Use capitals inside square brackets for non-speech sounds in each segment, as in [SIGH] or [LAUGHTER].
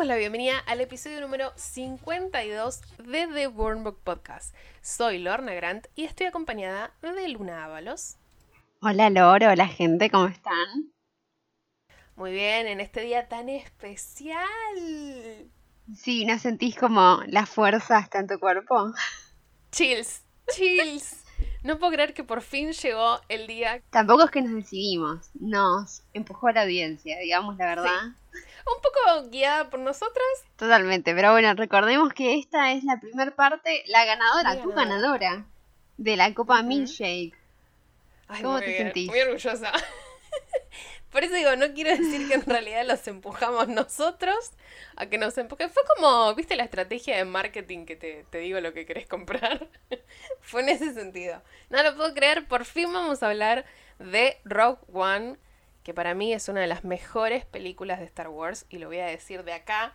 damos la bienvenida al episodio número 52 de The Born Book Podcast. Soy Lorna Grant y estoy acompañada de Luna Ábalos. Hola Loro, hola gente, ¿cómo están? Muy bien, en este día tan especial. Sí, ¿no sentís como la fuerza está en tu cuerpo? Chills, chills. No puedo creer que por fin llegó el día. Tampoco es que nos decidimos, nos empujó a la audiencia, digamos la verdad. Un poco guiada por nosotras. Totalmente, pero bueno, recordemos que esta es la primera parte, la ganadora, tu ganadora. de la Copa. Milkshake. Ay, ¿Cómo muy te bien, sentís? Muy orgullosa. [LAUGHS] Por eso digo, no quiero decir que en realidad los empujamos nosotros a que nos empujen. Fue como, ¿viste la estrategia de marketing que te, te digo lo que querés comprar? [LAUGHS] Fue en ese sentido. No lo puedo creer, por fin vamos a hablar de Rogue One, que para mí es una de las mejores películas de Star Wars y lo voy a decir de acá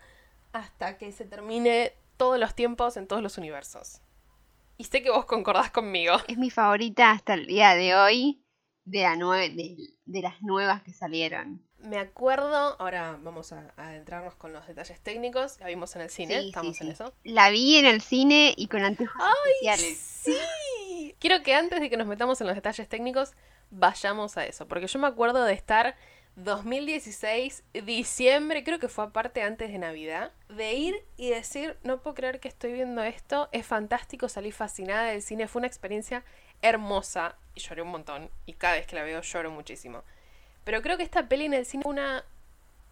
hasta que se termine todos los tiempos en todos los universos. Y sé que vos concordás conmigo. Es mi favorita hasta el día de hoy de, la nue- de, de las nuevas que salieron. Me acuerdo, ahora vamos a, a adentrarnos con los detalles técnicos. La vimos en el cine, Sí, estamos sí, en sí. eso. La vi en el cine y con anteojos especiales. Sí. Quiero que antes de que nos metamos en los detalles técnicos, vayamos a eso. Porque yo me acuerdo de estar 2016, diciembre, creo que fue aparte antes de Navidad, de ir y decir, no puedo creer que estoy viendo esto, es fantástico, salí fascinada del cine, fue una experiencia hermosa y lloré un montón. Y cada vez que la veo lloro muchísimo. Pero creo que esta peli en el cine fue una,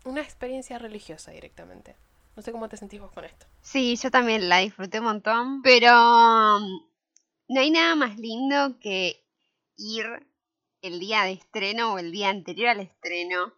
una experiencia religiosa directamente. No sé cómo te sentís vos con esto. Sí, yo también la disfruté un montón, pero um, no hay nada más lindo que ir el día de estreno o el día anterior al estreno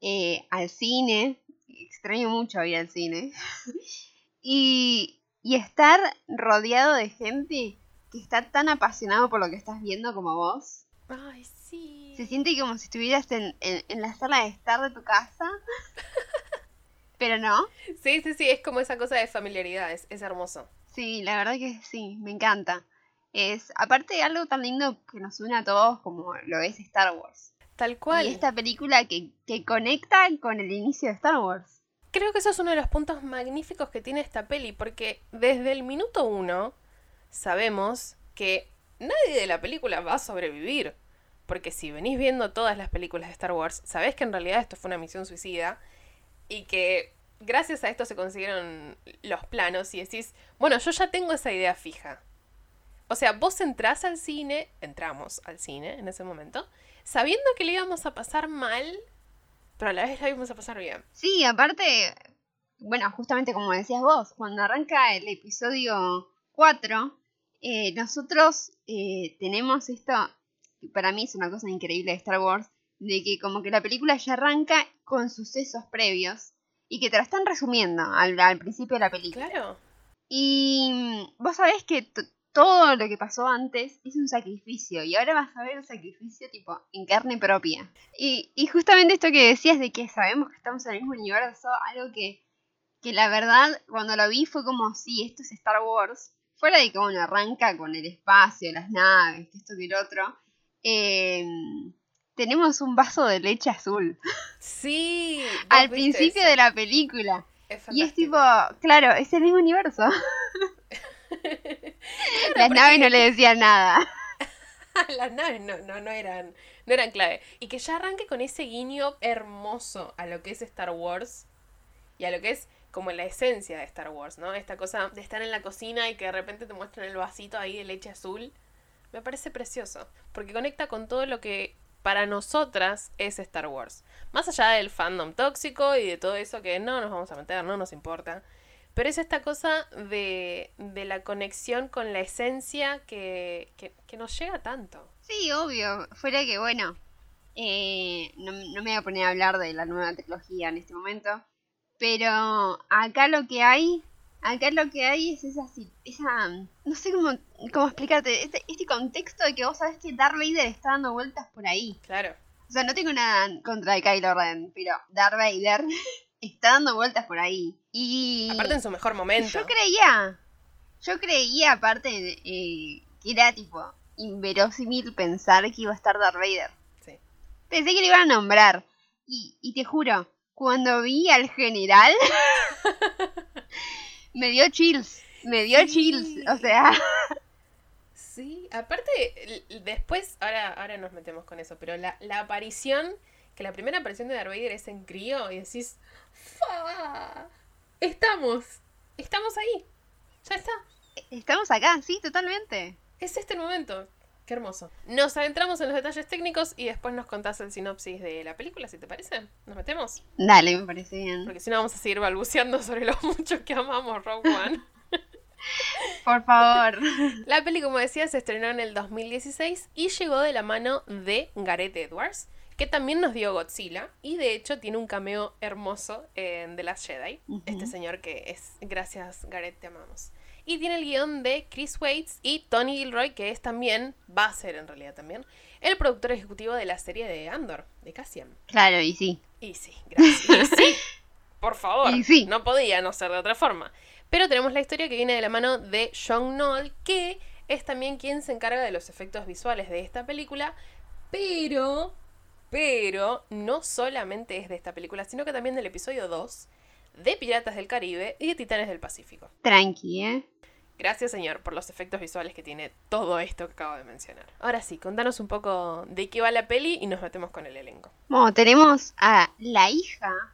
eh, al cine. Extraño mucho ir al cine. [LAUGHS] y, y estar rodeado de gente que está tan apasionado por lo que estás viendo como vos. Ay, sí. Se siente como si estuvieras en, en- en la sala de estar de tu casa. [LAUGHS] Pero no. Sí, sí, sí, es como esa cosa de familiaridad, es, es hermoso. Sí, la verdad que sí, me encanta. Es, aparte de algo tan lindo que nos une a todos como lo es Star Wars. Tal cual. Y esta película que, que conecta con el inicio de Star Wars. Creo que eso es uno de los puntos magníficos que tiene esta peli, porque desde el minuto uno sabemos que nadie de la película va a sobrevivir. Porque si venís viendo todas las películas de Star Wars, sabés que en realidad esto fue una misión suicida y que gracias a esto se consiguieron los planos y decís, bueno, yo ya tengo esa idea fija. O sea, vos entrás al cine, entramos al cine en ese momento, sabiendo que le íbamos a pasar mal, pero a la vez la íbamos a pasar bien. Sí, aparte, bueno, justamente como decías vos, cuando arranca el episodio 4, eh, nosotros eh, tenemos esto, que para mí es una cosa increíble de Star Wars, de que como que la película ya arranca con sucesos previos y que te la están resumiendo al, al principio de la película. Claro. Y mm, vos sabés que todo lo que pasó antes es un sacrificio y ahora vas a ver el sacrificio tipo en carne propia. Y, y justamente esto que decías de que sabemos que estamos en el mismo universo, algo que, que la verdad cuando lo vi fue como, sí, esto es Star Wars. Fuera de que bueno, arranca con el espacio, las naves, que esto que el otro. eh, tenemos un vaso de leche azul Sí. [LAUGHS] al principio eso. de la película. Es Y es tipo, claro, es el mismo universo. [LAUGHS] Las porque naves no le [LAUGHS] decían nada. [LAUGHS] Las naves no, no, no eran, no eran clave. Y que ya arranque con ese guiño hermoso a lo que es Star Wars y a lo que es como la esencia de Star Wars, ¿no? Esta cosa de estar en la cocina y que de repente te muestran el vasito ahí de leche azul. Me parece precioso, porque conecta con todo lo que para nosotras es Star Wars. Más allá del fandom tóxico y de todo eso que no nos vamos a meter, no nos importa. Pero es esta cosa de, de la conexión con la esencia que, que, que nos llega tanto. Sí, obvio. Fuera que, bueno, eh, no, no me voy a poner a hablar de la nueva tecnología en este momento. Pero acá lo que hay, acá lo que hay es esa, esa no sé cómo, cómo explicarte, este, este contexto de que vos sabés que Darth Vader está dando vueltas por ahí. Claro. O sea, no tengo nada contra de Kylo Ren, pero Darth Vader [LAUGHS] está dando vueltas por ahí. Y Aparte en su mejor momento. yo creía, yo creía aparte eh, que era tipo inverosímil pensar que iba a estar Darth Vader. Sí. Pensé que le iban a nombrar. Y, y te juro, cuando vi al general, [LAUGHS] me dio chills. Me dio Sí. chills. O sea, Sí, aparte, después, ahora, ahora nos metemos con eso, pero la, la aparición, que la primera aparición de Darth Vader es en crío y decís, ¡Fa! Estamos, estamos ahí, ya está, estamos acá, sí, totalmente. es este el momento. Qué hermoso. Nos adentramos en los detalles técnicos y después nos contás el sinopsis de la película, si te parece. ¿Nos metemos? Dale, me parece bien. Porque si no vamos a seguir balbuceando sobre lo [LAUGHS] mucho que amamos Rogue One. [LAUGHS] Por favor. [LAUGHS] La peli, como decía, se estrenó en el 2016 y llegó de la mano de Gareth Edwards, que también nos dio Godzilla y de hecho tiene un cameo hermoso en The Last Jedi. Este señor que es, gracias Gareth, te amamos. Y tiene el guion de Chris Waits y Tony Gilroy, que es también, va a ser en realidad también, el productor ejecutivo de la serie de Andor, de Cassian. Claro, y sí. Y sí, gracias. [LAUGHS] Y sí, por favor. Y sí. No podía no ser de otra forma. Pero tenemos la historia que viene de la mano de John Knoll, que es también quien se encarga de los efectos visuales de esta película. Pero, pero, no solamente es de esta película, sino que también del episodio 2 de Piratas del Caribe y de Titanes del Pacífico. Tranqui, ¿eh? Gracias, señor, por los efectos visuales que tiene todo esto que acabo de mencionar. Ahora sí, contanos un poco de qué va la peli y nos metemos con el elenco. Bueno, tenemos a la hija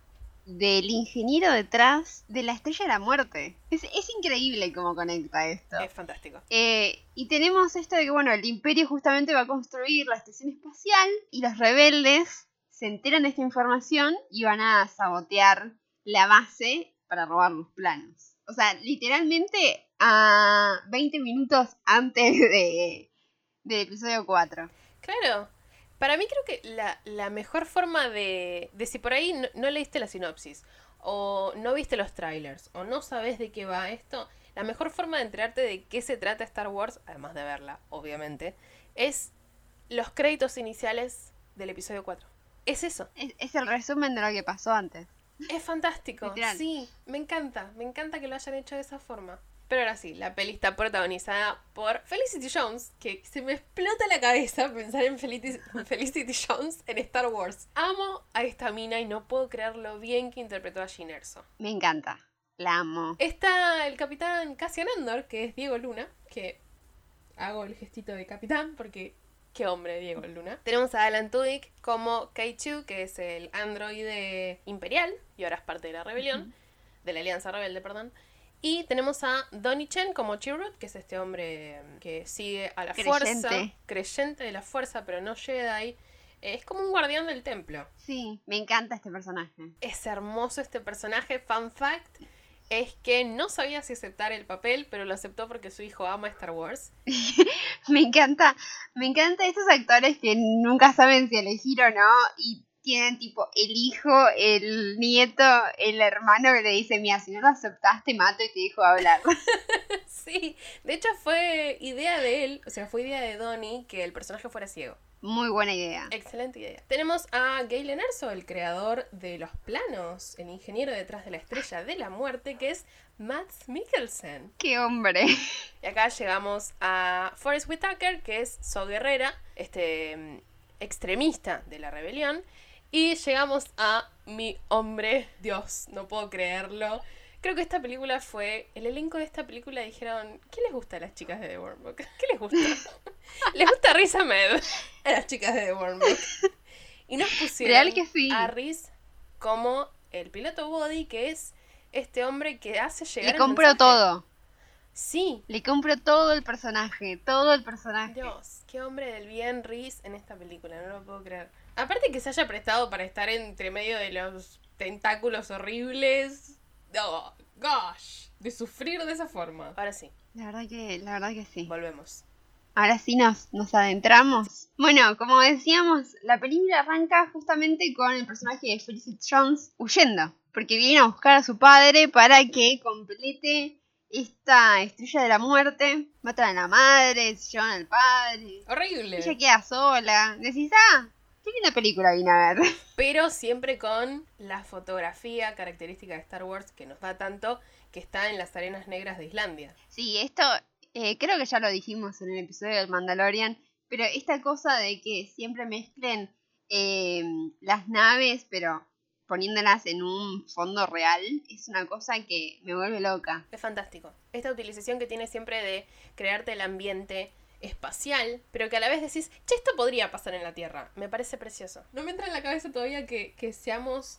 del ingeniero detrás de la Estrella de la Muerte. Es, es increíble cómo conecta esto. Es fantástico. Eh, y tenemos esto de que, bueno, el imperio justamente va a construir la estación espacial y los rebeldes se enteran de esta información y van a sabotear la base para robar los planos. O sea, literalmente a 20 minutos antes de, del episodio 4. Claro. Para mí creo que la, la mejor forma de, de si por ahí no, no leíste la sinopsis, o no viste los trailers, o no sabes de qué va esto, la mejor forma de enterarte de qué se trata Star Wars, además de verla, obviamente, es los créditos iniciales del episodio 4. Es eso. Es, es el resumen de lo que pasó antes. Es fantástico. [LAUGHS] Literal. Sí, me encanta. Me encanta que lo hayan hecho de esa forma. Pero ahora sí, la peli está protagonizada por Felicity Jones, que se me explota la cabeza pensar en Felicity, Felicity Jones en Star Wars. Amo a esta mina y no puedo creer lo bien que interpretó a Jean Erso. Me encanta. La amo. Está el capitán Cassian Andor, que es Diego Luna, que hago el gestito de capitán porque qué hombre Diego Luna. Tenemos a Alan Tudyk como K2, que es el androide imperial y ahora es parte de la rebelión, de la Alianza Rebelde, perdón. Y tenemos a Donnie Chen como Chirrut, que es este hombre que sigue a la fuerza, Creyente. creyente de la fuerza, pero no Jedi. Es como un guardián del templo. Sí, me encanta este personaje. Es hermoso este personaje. Fun fact es que no sabía si aceptar el papel, pero lo aceptó porque su hijo ama Star Wars. [LAUGHS] Me encanta, me encanta estos actores que nunca saben si elegir o no y tienen tipo el hijo, el nieto, el hermano que le dice, mira, si no lo aceptaste, mato y te dejo hablar. [LAUGHS] sí, de hecho fue idea de él, o sea, fue idea de Donnie que el personaje fuera ciego. Muy buena idea. Excelente idea. Tenemos a Galen Erso, el creador de los planos, el ingeniero detrás de la estrella de la muerte, que es Matt Mikkelsen. Qué hombre. Y acá llegamos a Forrest Whitaker, que es So Guerrera, este mm, extremista de la rebelión. Y llegamos a mi hombre, Dios, no puedo creerlo. Creo que esta película fue. El elenco de esta película dijeron: ¿Qué les gusta a las chicas de The Worm Book? ¿Qué les gusta? [LAUGHS] les gusta Riz Ahmed a las chicas de The Worm Book. Y nos pusieron Real que sí. a Riz como el piloto Body, que es este hombre que hace llegar. Le compro mensaje. todo. Sí, Le compro todo el personaje, todo el personaje. Dios, qué hombre del bien Reese en esta película, no lo puedo creer. Aparte que se haya prestado para estar entre medio de los tentáculos horribles. Oh, gosh, de sufrir de esa forma. Ahora sí, La verdad que, la verdad que sí. volvemos. Ahora sí nos, nos adentramos. Bueno, como decíamos, la película arranca justamente con el personaje de Felicity Jones huyendo. Porque viene a buscar a su padre para que complete esta estrella de la muerte. Matan a la madre, se llevan al padre. Horrible. Ella queda sola. Decís, ah, linda película vine a ver. Pero siempre con la fotografía característica de Star Wars que nos da tanto que está en las arenas negras de Islandia. Sí, esto eh, creo que ya lo dijimos en el episodio del Mandalorian, pero esta cosa de que siempre mezclen eh, las naves, pero poniéndolas en un fondo real es una cosa que me vuelve loca. Es fantástico. Esta utilización que tiene siempre de crearte el ambiente espacial, pero que a la vez decís, che, esto podría pasar en la Tierra. Me parece precioso. No me entra en la cabeza todavía que, que seamos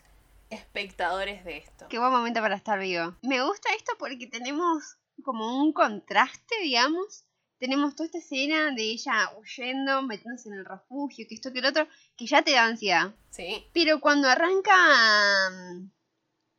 espectadores de esto. Qué buen momento para estar vivo. Me gusta esto porque tenemos como un contraste, digamos. Tenemos toda esta escena de ella huyendo, metiéndose en el refugio, que esto que el otro, que ya te da ansiedad. Sí. Pero cuando arranca mm,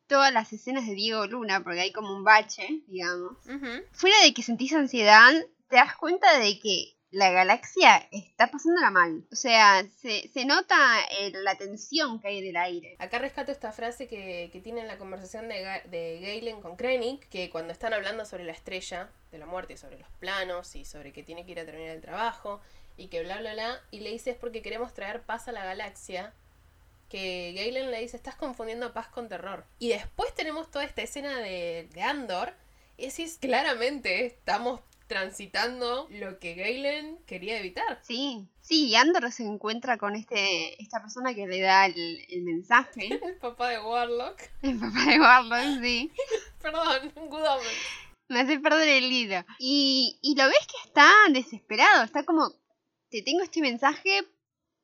todas las escenas de Diego Luna, porque hay como un bache, digamos, Ujú. fuera de que sentís ansiedad, te das cuenta de que la galaxia está pasándola mal. O sea, se, se nota eh, la tensión que hay en el aire. Acá rescato esta frase que, que tiene en la conversación de, de Galen con Krennic, que cuando están hablando sobre la estrella de la muerte, sobre los planos y sobre que tiene que ir a terminar el trabajo y que bla bla bla, y le dice es porque queremos traer paz a la galaxia, que Galen le dice estás confundiendo paz con terror. Y después tenemos toda esta escena de, de Andor, y decís claramente estamos transitando lo que Galen quería evitar. Sí, sí, y Andor se encuentra con este esta persona que le da el, el mensaje. [LAUGHS] El papá de Warlock. [LAUGHS] El papá de Warlock, sí. [LAUGHS] Perdón, Good. Me hace perder el hilo. Y, y lo ves que está desesperado. Está como, te tengo este mensaje,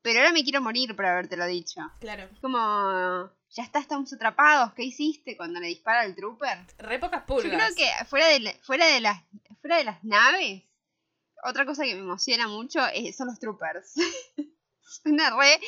pero ahora me quiero morir por habértelo dicho. Claro. Es como, ya está, estamos atrapados. ¿Qué hiciste cuando le dispara al trooper? Re pocas Yo pulgas. creo que fuera de, la- fuera de, las, fuera de las naves, otra cosa que me emociona mucho es- son los troopers. [LAUGHS] Suena re,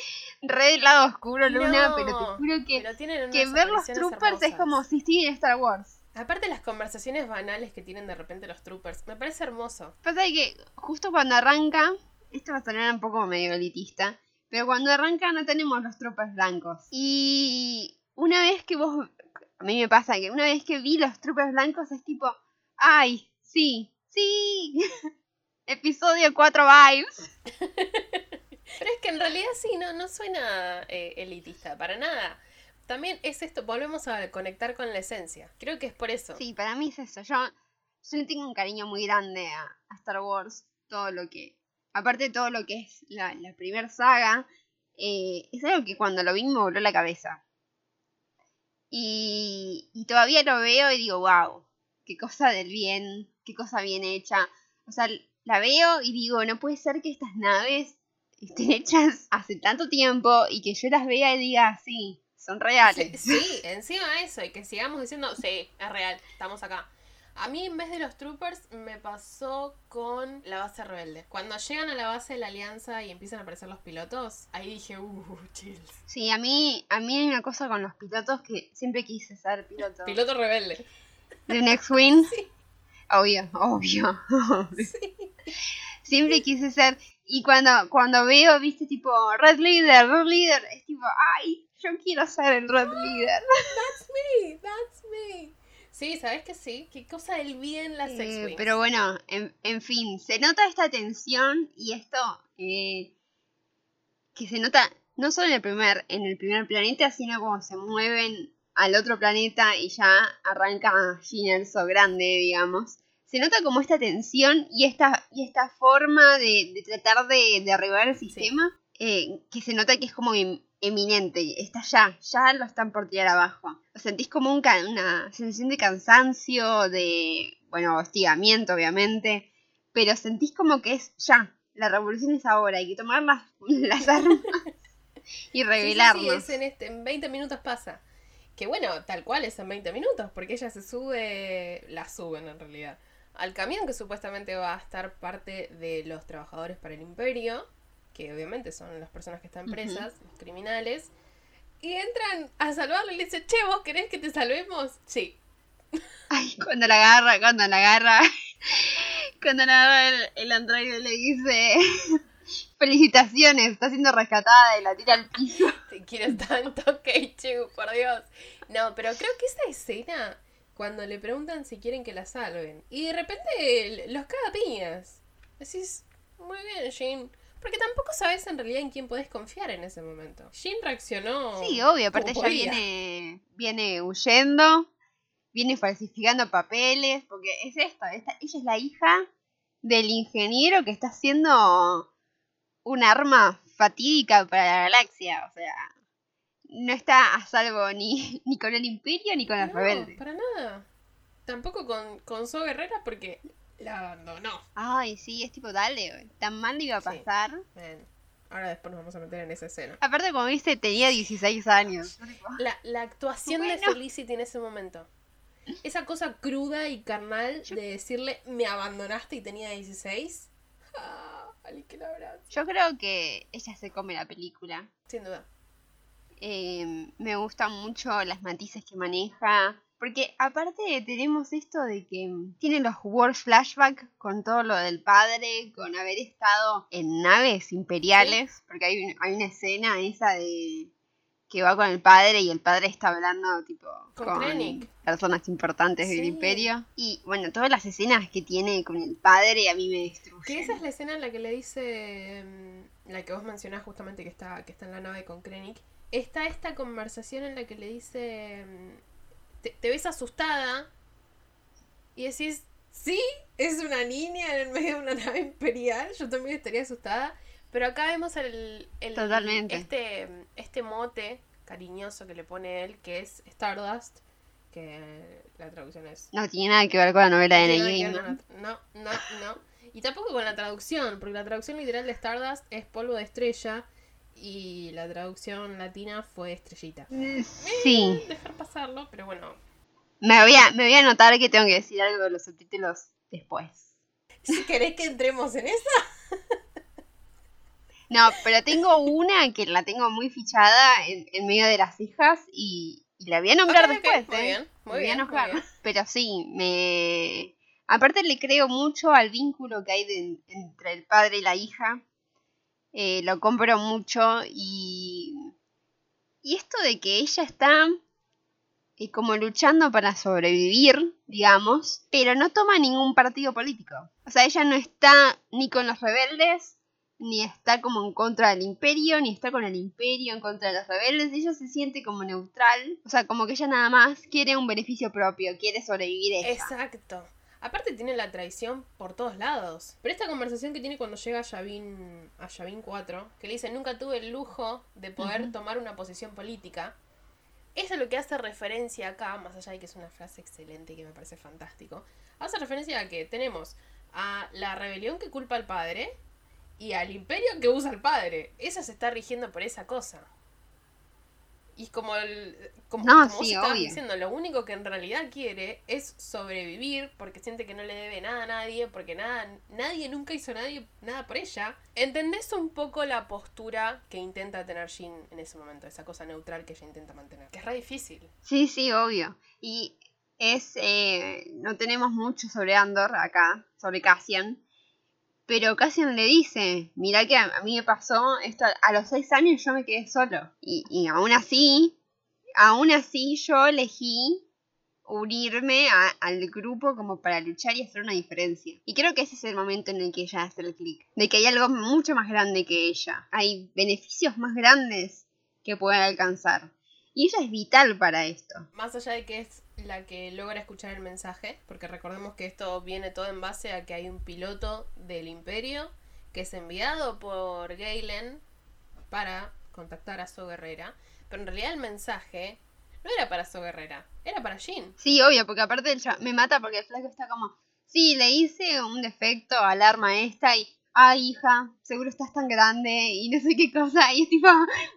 re del lado oscuro, Luna, No, pero te juro que, ver los troopers es como si estoy en Star Wars. Aparte las conversaciones banales que tienen de repente los troopers, me parece hermoso. Pasa que justo cuando arranca, esto va a sonar un poco medio elitista, pero cuando arranca no tenemos los troopers blancos. Y una vez que vos, a mí me pasa que una vez que vi los troopers blancos es tipo, ay, sí, sí, [LAUGHS] episodio 4 vibes. [LAUGHS] Pero es que en realidad sí, no, no suena eh, elitista, para nada. También es esto, volvemos a conectar con la esencia. Creo que es por eso. Sí, para mí es eso. Yo, yo le tengo un cariño muy grande a, a Star Wars. Todo lo que. Aparte de todo lo que es la, primera saga. eh, es algo que cuando lo vi me voló la cabeza. Y, y todavía lo veo y digo, wow, qué cosa del bien, qué cosa bien hecha. O sea, la veo y digo, no puede ser que estas naves estén hechas hace tanto tiempo y que yo las vea y diga, sí, son reales. Sí, sí, encima eso, y que sigamos diciendo, sí, es real, estamos acá. A mí en vez de los troopers me pasó con la base rebelde. Cuando llegan a la base de la alianza y empiezan a aparecer los pilotos, ahí dije, uh, [LAUGHS] chills. Sí, a mí, a mí hay una cosa con los pilotos que siempre quise ser piloto. Piloto rebelde. de un X-Wing. [LAUGHS] Sí. Obvio, [LAUGHS] obvio. Sí. Siempre quise ser. Y cuando, cuando veo, viste, tipo, Red Leader, Red Leader, es tipo, ay, yo quiero ser el Red Leader. That's me, that's me. Sí, ¿sabes que sí? Qué cosa del bien las Eh, pero bueno, en, en fin, se nota esta tensión y esto eh, que se nota no solo en el primer, en el primer planeta, sino como se mueven al otro planeta y ya arranca Gin Erso grande, digamos. Se nota como esta tensión y esta, y esta forma de, de tratar de, de arribar el sistema, eh, que se nota que es como em- eminente, está ya, ya lo están por tirar abajo. Lo sentís como un una sensación de cansancio, de, bueno, hostigamiento, obviamente, pero sentís como que es ya, la revolución es ahora, hay que tomar las, [LAUGHS] las armas [LAUGHS] y Sí, sí, revelarnos. sí, es en, este, en 20 minutos pasa. Que bueno, tal cual es en 20 minutos, porque ella se sube, la suben en realidad, al camión que supuestamente va a estar parte de los trabajadores para el imperio, que obviamente son las personas que están presas, los criminales, y entran a salvarlo y le dicen, che, ¿vos querés que te salvemos? Sí. Ay, cuando la agarra, cuando la agarra, [LAUGHS] cuando la agarra el, el androide le dice [LAUGHS] felicitaciones, está siendo rescatada y la tira al piso. [LAUGHS] Te quiero tanto, Keichu, por Dios. No, pero creo que esa escena, cuando le preguntan si quieren que la salven, y de repente los caga piñas. Decís, muy bien, Jin. Porque tampoco sabes en realidad en quién podés confiar en ese momento. Jin reaccionó. Sí, obvio, aparte ella viene, viene huyendo, viene falsificando papeles, porque es esto, esta- ella es la hija del ingeniero que está haciendo un arma fatídica para la galaxia, o sea, no está a salvo ni, [LAUGHS] ni con el imperio ni con los no, rebeldes. para nada. Tampoco con, con So Guerrera porque la abandonó. Ay, sí, es tipo, dale, tan mal le iba a pasar. Ahora después nos vamos a meter en esa escena. Aparte, como viste, tenía 16 años. La, la actuación de. Felicity en ese momento. Esa cosa cruda y carnal de decirle, me abandonaste y tenía 16. Ah, que. Yo creo que ella se come la película. Sin duda. Eh, me gustan mucho las matices que maneja. Porque aparte tenemos esto de que tiene los war flashbacks con todo lo del padre, con haber estado en naves imperiales. Porque hay, un- hay una escena esa de que va con el padre y el padre está hablando tipo Con Krennic. personas importantes del imperio. Y bueno, todas las escenas que tiene con el padre a mí me destruyen. Que esa es la escena en la que le dice, mm, la que vos mencionás justamente que está, que está en la nave con Krennic. Está esta conversación en la que le dice, mm, te, te ves asustada y decís, sí, es una niña en el medio de una nave imperial, yo también estaría asustada. Pero acá vemos el, el- Totalmente. este, este mote cariñoso que le pone él, que es Stardust, que la traducción es No tiene nada que ver con la novela de Neil Gaiman. No, no, no. Y tampoco con la traducción, porque la traducción literal de Stardust es polvo de estrella y la traducción latina fue estrellita. Sí. Dejar pasarlo, pero bueno. Me voy, a, me voy a anotar que tengo que decir algo de los subtítulos después. Si querés que entremos en eso. [LAUGHS] No, pero tengo una que la tengo muy fichada en, en medio de las hijas y, y la voy a nombrar después, muy ¿eh? bien, muy voy a bien, muy bien. Pero sí, me... Aparte le creo mucho al vínculo que hay de- entre el padre y la hija. Eh, lo compro mucho y... Y esto de que ella está eh, como luchando para sobrevivir, digamos, pero no toma ningún partido político. O sea, ella no está ni con los rebeldes, ni está como en contra del imperio, ni está con el imperio en contra de los rebeldes, ella se siente como neutral, o sea, como que ella nada más quiere un beneficio propio, quiere sobrevivir ella. Exacto. Aparte tiene la traición por todos lados. Pero esta conversación que tiene cuando llega a Yavin, a Yavin 4, que le dice, nunca tuve el lujo de poder tomar una posición política. Eso es lo que hace referencia acá, más allá de que es una frase excelente y que me parece fantástico. Hace referencia a que tenemos a la rebelión que culpa al padre y al imperio que usa al padre. Esa se está rigiendo por esa cosa. Y como, el, como, No, como vos sí, diciendo, lo único que en realidad quiere es sobrevivir porque siente que no le debe nada a nadie, porque nada, nadie nunca hizo nadie, nada por ella. ¿Entendés un poco la postura que intenta tener Jin en ese momento? Esa cosa neutral que ella intenta mantener. Que es re difícil. Sí, sí, obvio. Y es, eh, no tenemos mucho sobre Andor acá, sobre Cassian. Pero Cassian le dice, mira que a, mí me pasó esto, a los seis años yo me quedé solo. Y, y aún así, aún así yo elegí unirme al grupo como para luchar y hacer una diferencia. Y creo que ese es el momento en el que ella hace el clic. De que hay algo mucho más grande que ella. Hay beneficios más grandes que puede alcanzar. Y ella es vital para esto. Más allá de que es la que logra escuchar el mensaje, porque recordemos que esto viene todo en base a que hay un piloto del imperio que es enviado por Galen para contactar a So Guerrera, pero en realidad el mensaje no era para So Guerrera, era para Jin. Sí, obvio, porque aparte el me mata porque el flaco está como, sí, le hice un defecto al arma esta y, ay hija, seguro estás tan grande y no sé qué cosa. Y es tipo,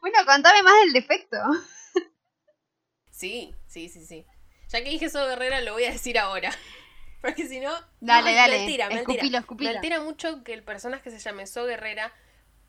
bueno, contame más del defecto. Sí, sí, sí, sí. Ya que dije So Guerrera, lo voy a decir ahora. [LAUGHS] Porque si no. Dale, no, dale, escupilo, escupilo. Me altera mucho que el personaje se llame So Guerrera,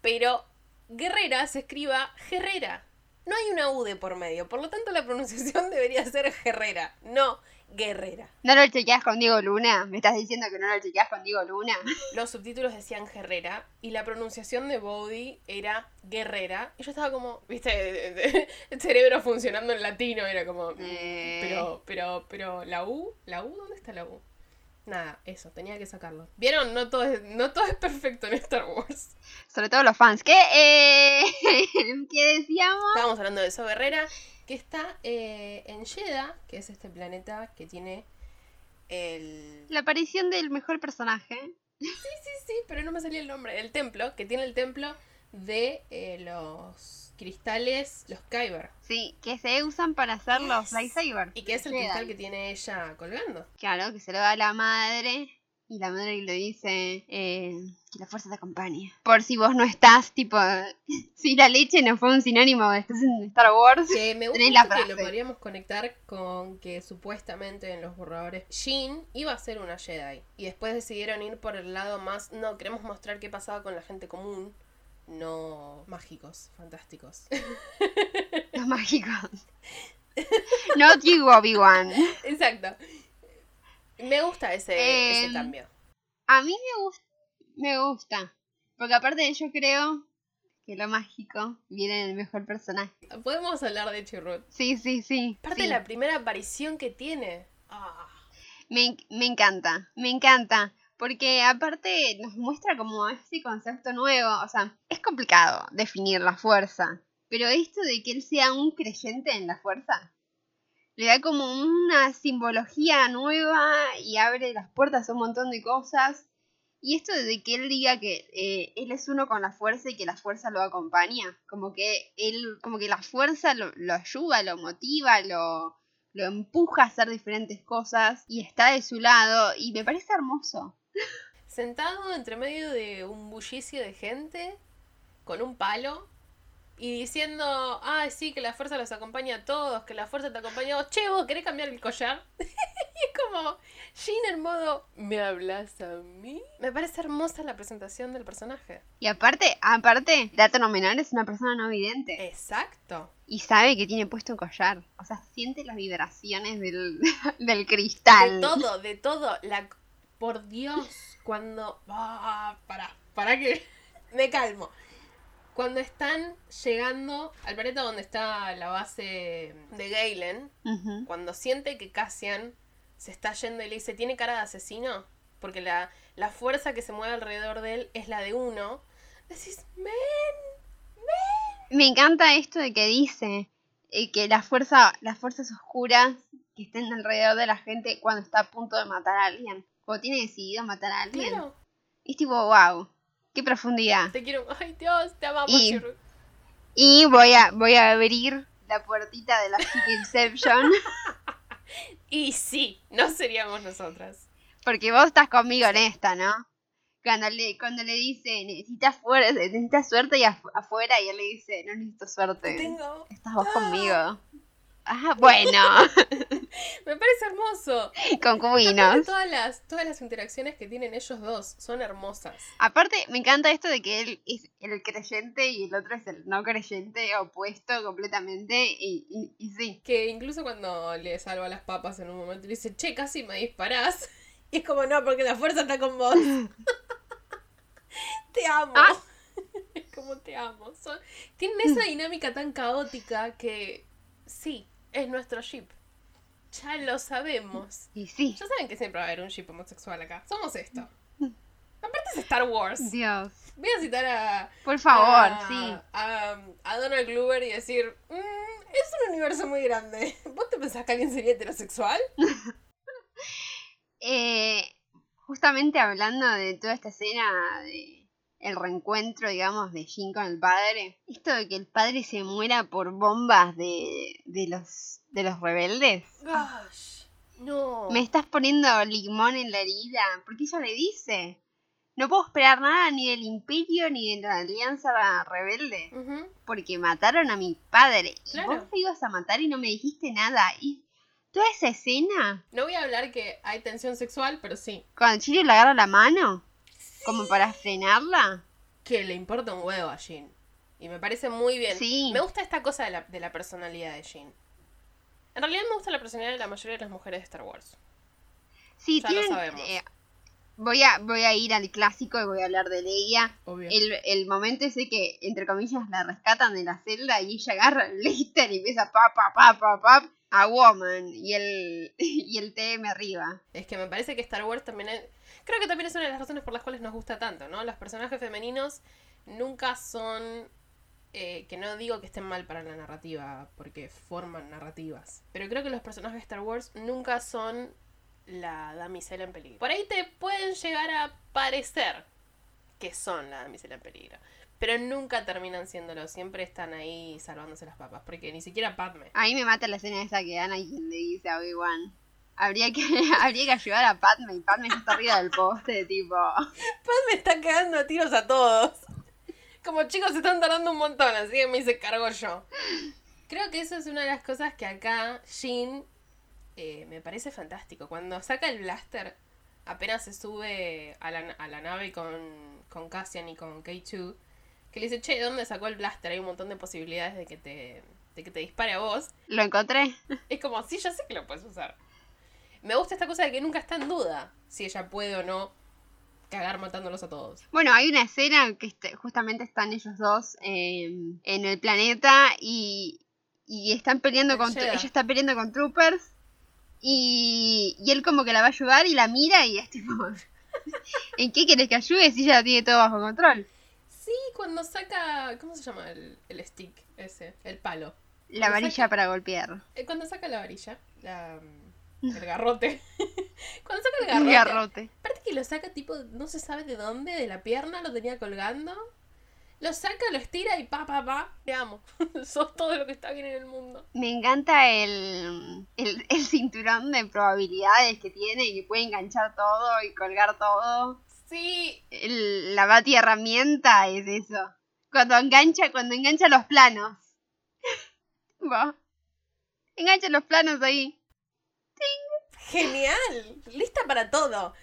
pero Guerrera se escriba Guerrera. No hay una U de por medio, por lo tanto la pronunciación [LAUGHS] debería ser Guerrera, no Guerrera. ¿No lo chequeas con Diego Luna? ¿Me estás diciendo que no lo chequeas con Diego Luna? Los subtítulos decían Guerrera y la pronunciación de Bodhi era Guerrera. Y yo estaba como, viste, el cerebro funcionando en latino, era como, Eh. pero, pero, pero, la U, la U, ¿dónde está la U? Nada, eso, tenía que sacarlo. ¿Vieron? No todo es, no todo es perfecto en Star Wars. Sobre todo los fans. ¿Qué? Eh, [LAUGHS] ¿Qué decíamos? Estábamos hablando de So Guerrera, que está eh, en Jeddah, que es este planeta que tiene el... La aparición del mejor personaje. Sí, sí, pero no me salía el nombre. El templo, que tiene el templo de eh, los cristales, los Kyber. Sí, que se usan para hacer los lightsabers. Y que es el Jedi. cristal que tiene ella colgando. Claro, que se lo da a la madre y la madre le dice eh, que la fuerza te acompañe. Por si vos no estás, tipo, [LAUGHS] si la leche no fue un sinónimo de estás en Star Wars. Que me gusta la que lo podríamos conectar con que supuestamente en los borradores Jean iba a ser una Jedi. Y después decidieron ir por el lado más. No, queremos mostrar qué pasaba con la gente común. No mágicos, fantásticos. [LAUGHS] Los mágicos. [LAUGHS] Not you, Obi-Wan. Exacto. Me gusta ese, ese Em, cambio. A mí me, gusta me gusta. Porque aparte yo creo que lo mágico viene en el mejor personaje. Podemos hablar de Chirrut. Sí, sí, sí. Aparte sí. la primera aparición que tiene. Ah, Me, me encanta, me encanta. Porque aparte nos muestra como ese concepto nuevo. O sea, es complicado definir la fuerza. Pero esto de que él sea un creyente en la fuerza le da como una simbología nueva y abre las puertas a un montón de cosas. Y esto de que él diga que eh, él es uno con la fuerza y que la fuerza lo acompaña. Como que él, como que la fuerza lo, lo ayuda, lo motiva, lo, lo empuja a hacer diferentes cosas y está de su lado y me parece hermoso. sentado entre medio de un bullicio de gente con un palo y diciendo, ah, sí, que la fuerza los acompaña a todos, que la fuerza te acompaña a vos. Che, vos querés cambiar el collar. [LAUGHS] y es como, Jean en modo, ¿me hablas a mí? Me parece hermosa la presentación del personaje. Y aparte, aparte, dato no menor es una persona no vidente Exacto. y sabe que tiene puesto un collar. O sea, siente las vibraciones del, [LAUGHS] del cristal. De todo, de todo. La... Por Dios, cuando... Ah, para, para que... [LAUGHS] Me calmo. Cuando están llegando al planeta donde está la base de Galen, cuando siente que Cassian se está yendo y le dice, ¿tiene cara de asesino? Porque la, la fuerza que se mueve alrededor de él es la de uno. Decís, men, Me encanta esto de que dice eh, que la fuerza, las fuerzas oscuras que estén alrededor de la gente cuando está a punto de matar a alguien. Cuando tiene decidido matar a alguien. claro, es tipo, wow, qué profundidad. te quiero, ay Dios, te amamos, Y-. Y voy a, voy a abrir la puertita de la [LAUGHS] Inception. [LAUGHS] Y sí, no seríamos nosotras. Porque vos estás conmigo en esta, ¿no? Cuando le, cuando le dice, necesitas, fuerza, necesitas suerte y afu- afuera, y él le dice, no necesito suerte. Tengo. Estás vos conmigo. Ah, bueno, [LAUGHS] Me parece hermoso. Concubinos. Todas las, todas las interacciones que tienen ellos dos son hermosas. Aparte, me encanta esto de que él es el creyente y el otro es el no creyente, opuesto completamente. Y, y, y sí, Que incluso cuando le salva las papas en un momento le dice, che, casi me disparás. [LAUGHS] Y es como, no, porque la fuerza está con vos. [LAUGHS] te amo. Ah. Como te amo. Son- Tienen esa dinámica tan caótica que sí, es nuestro ship. Ya lo sabemos. y sí. Ya saben que siempre va a haber un ship homosexual acá. Somos esto. Aparte es Star Wars. Dios. Voy a citar a, Por favor, a, sí. a, a Donald Glover y decir, "Mm, es un universo muy grande. [LAUGHS] ¿Vos te pensás que alguien sería heterosexual? [LAUGHS] Eh, justamente hablando de toda esta escena de el reencuentro, digamos, de Jin con el padre, esto de que el padre se muera por bombas de, de los de los rebeldes, Gosh, no. me estás poniendo limón en la herida, porque ella le dice, no puedo esperar nada ni del imperio ni de la alianza rebelde, porque mataron a mi padre, y Claro. vos me ibas a matar y no me dijiste nada, y toda esa escena, No voy a hablar que hay tensión sexual, pero sí. cuando Chile le agarra la mano, como para frenarla. Que le importa un huevo a Jean. Y me parece muy bien. Sí. Me gusta esta cosa de la, de la personalidad de Jean. En realidad me gusta la personalidad de la mayoría de las mujeres de Star Wars. Sí, Ya lo sabemos. eh, voy, a, voy a ir al clásico y voy a hablar de Leia. Obvio. El, el momento ese que, entre comillas, la rescatan de la celda y ella agarra el Lister y empieza pa, pa, pa, pa, pa, a Woman y el, [LAUGHS] y el TM arriba. Es que me parece que Star Wars también es... Creo que también es una de las razones por las cuales nos gusta tanto, ¿no? Los personajes femeninos nunca son... eh, que no digo que estén mal para la narrativa, porque forman narrativas. Pero creo que los personajes de Star Wars nunca son la damisela en peligro. Por ahí te pueden llegar a parecer que son la damisela en peligro. Pero nunca terminan siéndolo, siempre están ahí salvándose las papas, porque ni siquiera Padme. A mí me mata la escena esa que Anakin le dice a Obi-Wan. Habría que, [LAUGHS] habría que ayudar a Padme y Padme está arriba del poste, tipo... Padme está cagando a tiros a todos. Como chicos se están tardando un montón, así que me hice cargo yo. Creo que eso es una de las cosas que acá Jin eh, me parece fantástico. Cuando saca el blaster, apenas se sube a la, a la nave con, con Cassian y con K2, que le dice, che, ¿dónde sacó el blaster? Hay un montón de posibilidades de que te, de que te dispare a vos. Lo encontré. Es como, sí, ya sé que lo puedes usar. Me gusta esta cosa de que nunca está en duda si ella puede o no cagar matándolos a todos. Bueno, hay una escena que este- justamente están ellos dos eh, en el planeta y, y están peleando El con... Ella está peleando con troopers y, y él como que la va a ayudar y la mira y es tipo... [LAUGHS] ¿En qué quieres que ayude si ella tiene todo bajo control? Sí, cuando saca, ¿cómo se llama el, el stick ese? El palo. La varilla saca- para golpear. Eh, Cuando saca la varilla, la, [LAUGHS] el garrote. [LAUGHS] cuando saca el garrote. garrote. Aparte que lo saca tipo, no se sabe de dónde, de la pierna, lo tenía colgando. Lo saca, lo estira y pa, pa, pa. Te amo. [LAUGHS] Sos todo lo que está bien en el mundo. Me encanta el, el, el cinturón de probabilidades que tiene y que puede enganchar todo y colgar todo. Sí. El- la bati herramienta es eso. Cuando engancha, cuando engancha los planos. Va. Engancha los planos ahí. Genial. Lista para todo.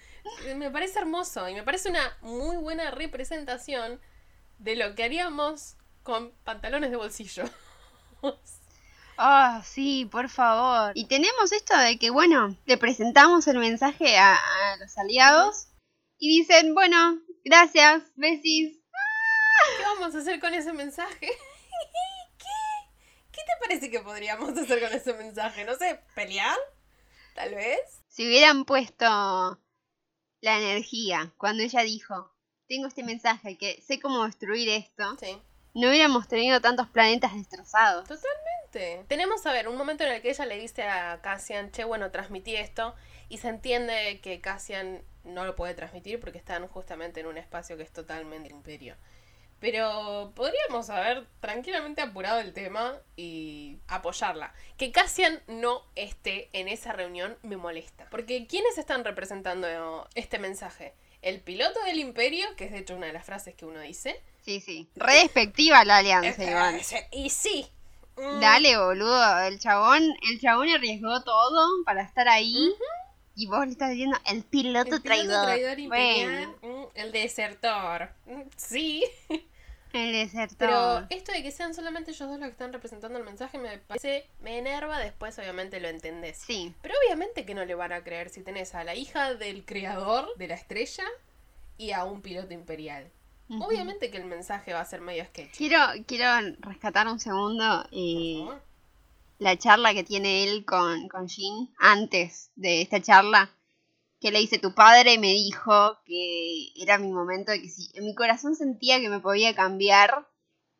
Me parece hermoso y me parece una muy buena representación de lo que haríamos con pantalones de bolsillo. Ah, sí, por favor. Y tenemos esto de que, bueno, le presentamos el mensaje a, a los aliados y dicen, bueno, gracias, besis. ¿Qué vamos a hacer con ese mensaje? [LAUGHS] ¿Qué? ¿Qué te parece que podríamos hacer con ese mensaje? No sé, pelear, tal vez. Si hubieran puesto la energía cuando ella dijo, tengo este mensaje que sé cómo destruir esto, Sí, no hubiéramos tenido tantos planetas destrozados. totalmente. Tenemos, a ver, un momento en el que ella le dice a Cassian, che, bueno, transmití esto, y se entiende que Cassian no lo puede transmitir porque están justamente en un espacio que es totalmente imperio. Pero podríamos haber tranquilamente apurado el tema y apoyarla. Que Cassian no esté en esa reunión me molesta. Porque ¿quiénes están representando este mensaje? El piloto del imperio, que es de hecho una de las frases que uno dice. Sí, sí. Re despectiva la alianza, Iván. Y sí. Mm, Dale, boludo. El chabón, el chabón arriesgó todo para estar ahí. Y vos le estás diciendo el piloto, El piloto traidor. traidor imperial, Bueno, mm, el desertor. Mm, Sí. [LAUGHS] el desertor. Pero esto de que sean solamente ellos dos los que están representando el mensaje me parece, me enerva, después obviamente lo entendés. Sí. Pero obviamente que no le van a creer si tenés a la hija del creador de la estrella y a un piloto imperial. Obviamente que el mensaje va a ser medio sketch. Quiero, quiero rescatar un segundo favor. la charla que tiene él con, con Jin antes de esta charla. Que le dice, tu padre me dijo que era mi momento, que si en mi corazón sentía que me podía cambiar,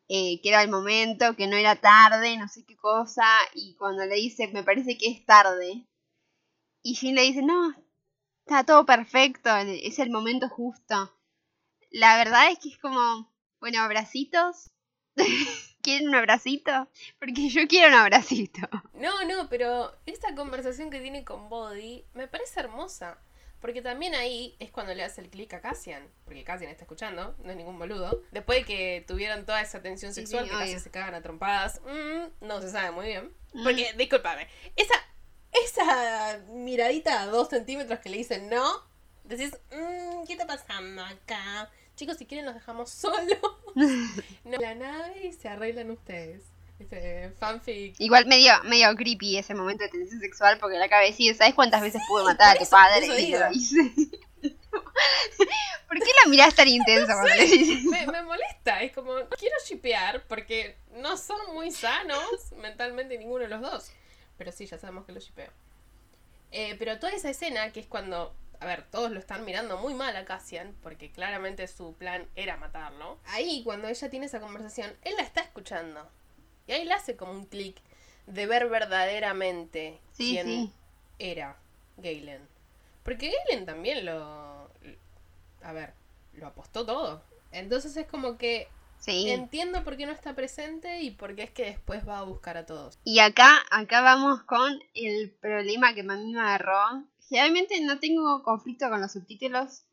eh, que era el momento, que no era tarde, no sé qué cosa. Y cuando le dice, me parece que es tarde. Y Jin le dice, no, está todo perfecto, es el momento justo. La verdad es que es como, bueno, abracitos. [LAUGHS] ¿Quieren un abracito? Porque yo quiero un abracito. No, no, pero esta conversación que tiene con Body me parece hermosa. Porque también ahí es cuando le hace el clic a Cassian. Porque Cassian está escuchando, no es ningún boludo. Después de que tuvieron toda esa tensión Sí, sexual sí, que casi se cagan a trompadas. mm, no se sabe muy bien. Mm. Porque, discúlpame, esa, esa miradita a dos centímetros que le dicen no, decís, "Mm, ¿qué está pasando acá? Chicos, si quieren los dejamos [LAUGHS] solos. [LAUGHS] no, la nave y se arreglan ustedes. Fanfic. Igual medio, medio creepy ese momento de tensión sexual porque la decir, ¿sabes cuántas veces pude matar a tu padre? por eso Y lo digo. hice. [LAUGHS] ¿Por qué la mirás tan intensa le dices? me, me molesta, es como, no quiero shipear porque no son muy sanos [LAUGHS] mentalmente ninguno de los dos. Pero sí, ya sabemos que lo shipeo. Eh, pero toda esa escena, que es cuando, a ver, todos lo están mirando muy mal a Cassian, porque claramente su plan era matarlo. Ahí, cuando ella tiene esa conversación, él la está escuchando. Y ahí le hace como un clic de ver verdaderamente Sí, quién sí. era Galen. Porque Galen también lo... A ver, lo apostó todo. Entonces es como que Sí. Entiendo por qué no está presente y por qué es que después va a buscar a todos. Y acá, acá vamos con el problema que a mí me agarró. Generalmente no tengo conflicto con los subtítulos,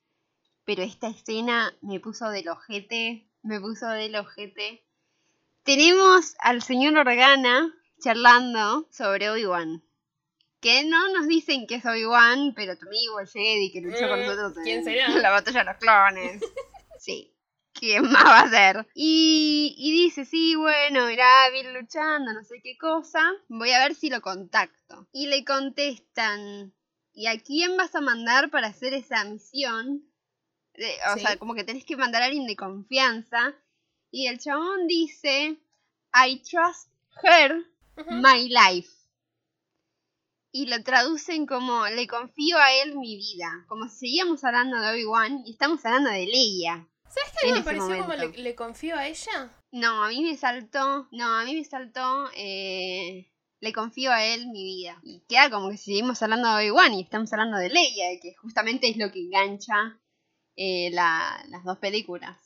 pero esta escena me puso del ojete, me puso del ojete. Tenemos al señor Organa charlando sobre Obi-Wan. Que no nos dicen que es Obi-Wan, pero tu amigo el Jedi que luchó con Mm, nosotros ¿quién en será? [LAUGHS] la batalla de los clones. [LAUGHS] sí. ¿Quién más va a ser? Y, y dice, sí, bueno, mirá, viene luchando, no sé qué cosa. Voy a ver si lo contacto. Y le contestan, ¿y a quién vas a mandar para hacer esa misión? De- o Sí. sea, como que tenés que mandar a alguien de confianza. Y el chabón dice, I trust her my life. Y lo traducen como le confío a él mi vida. Como si seguíamos hablando de Obi-Wan y estamos hablando de Leia. ¿Sabes qué? en Me ese pareció como le confío a ella. No, a mí me saltó. No, a mí me saltó. eh, le confío a él mi vida. Y queda como que seguimos hablando de Obi-Wan y estamos hablando de Leia, que justamente es lo que engancha eh, la- las dos películas.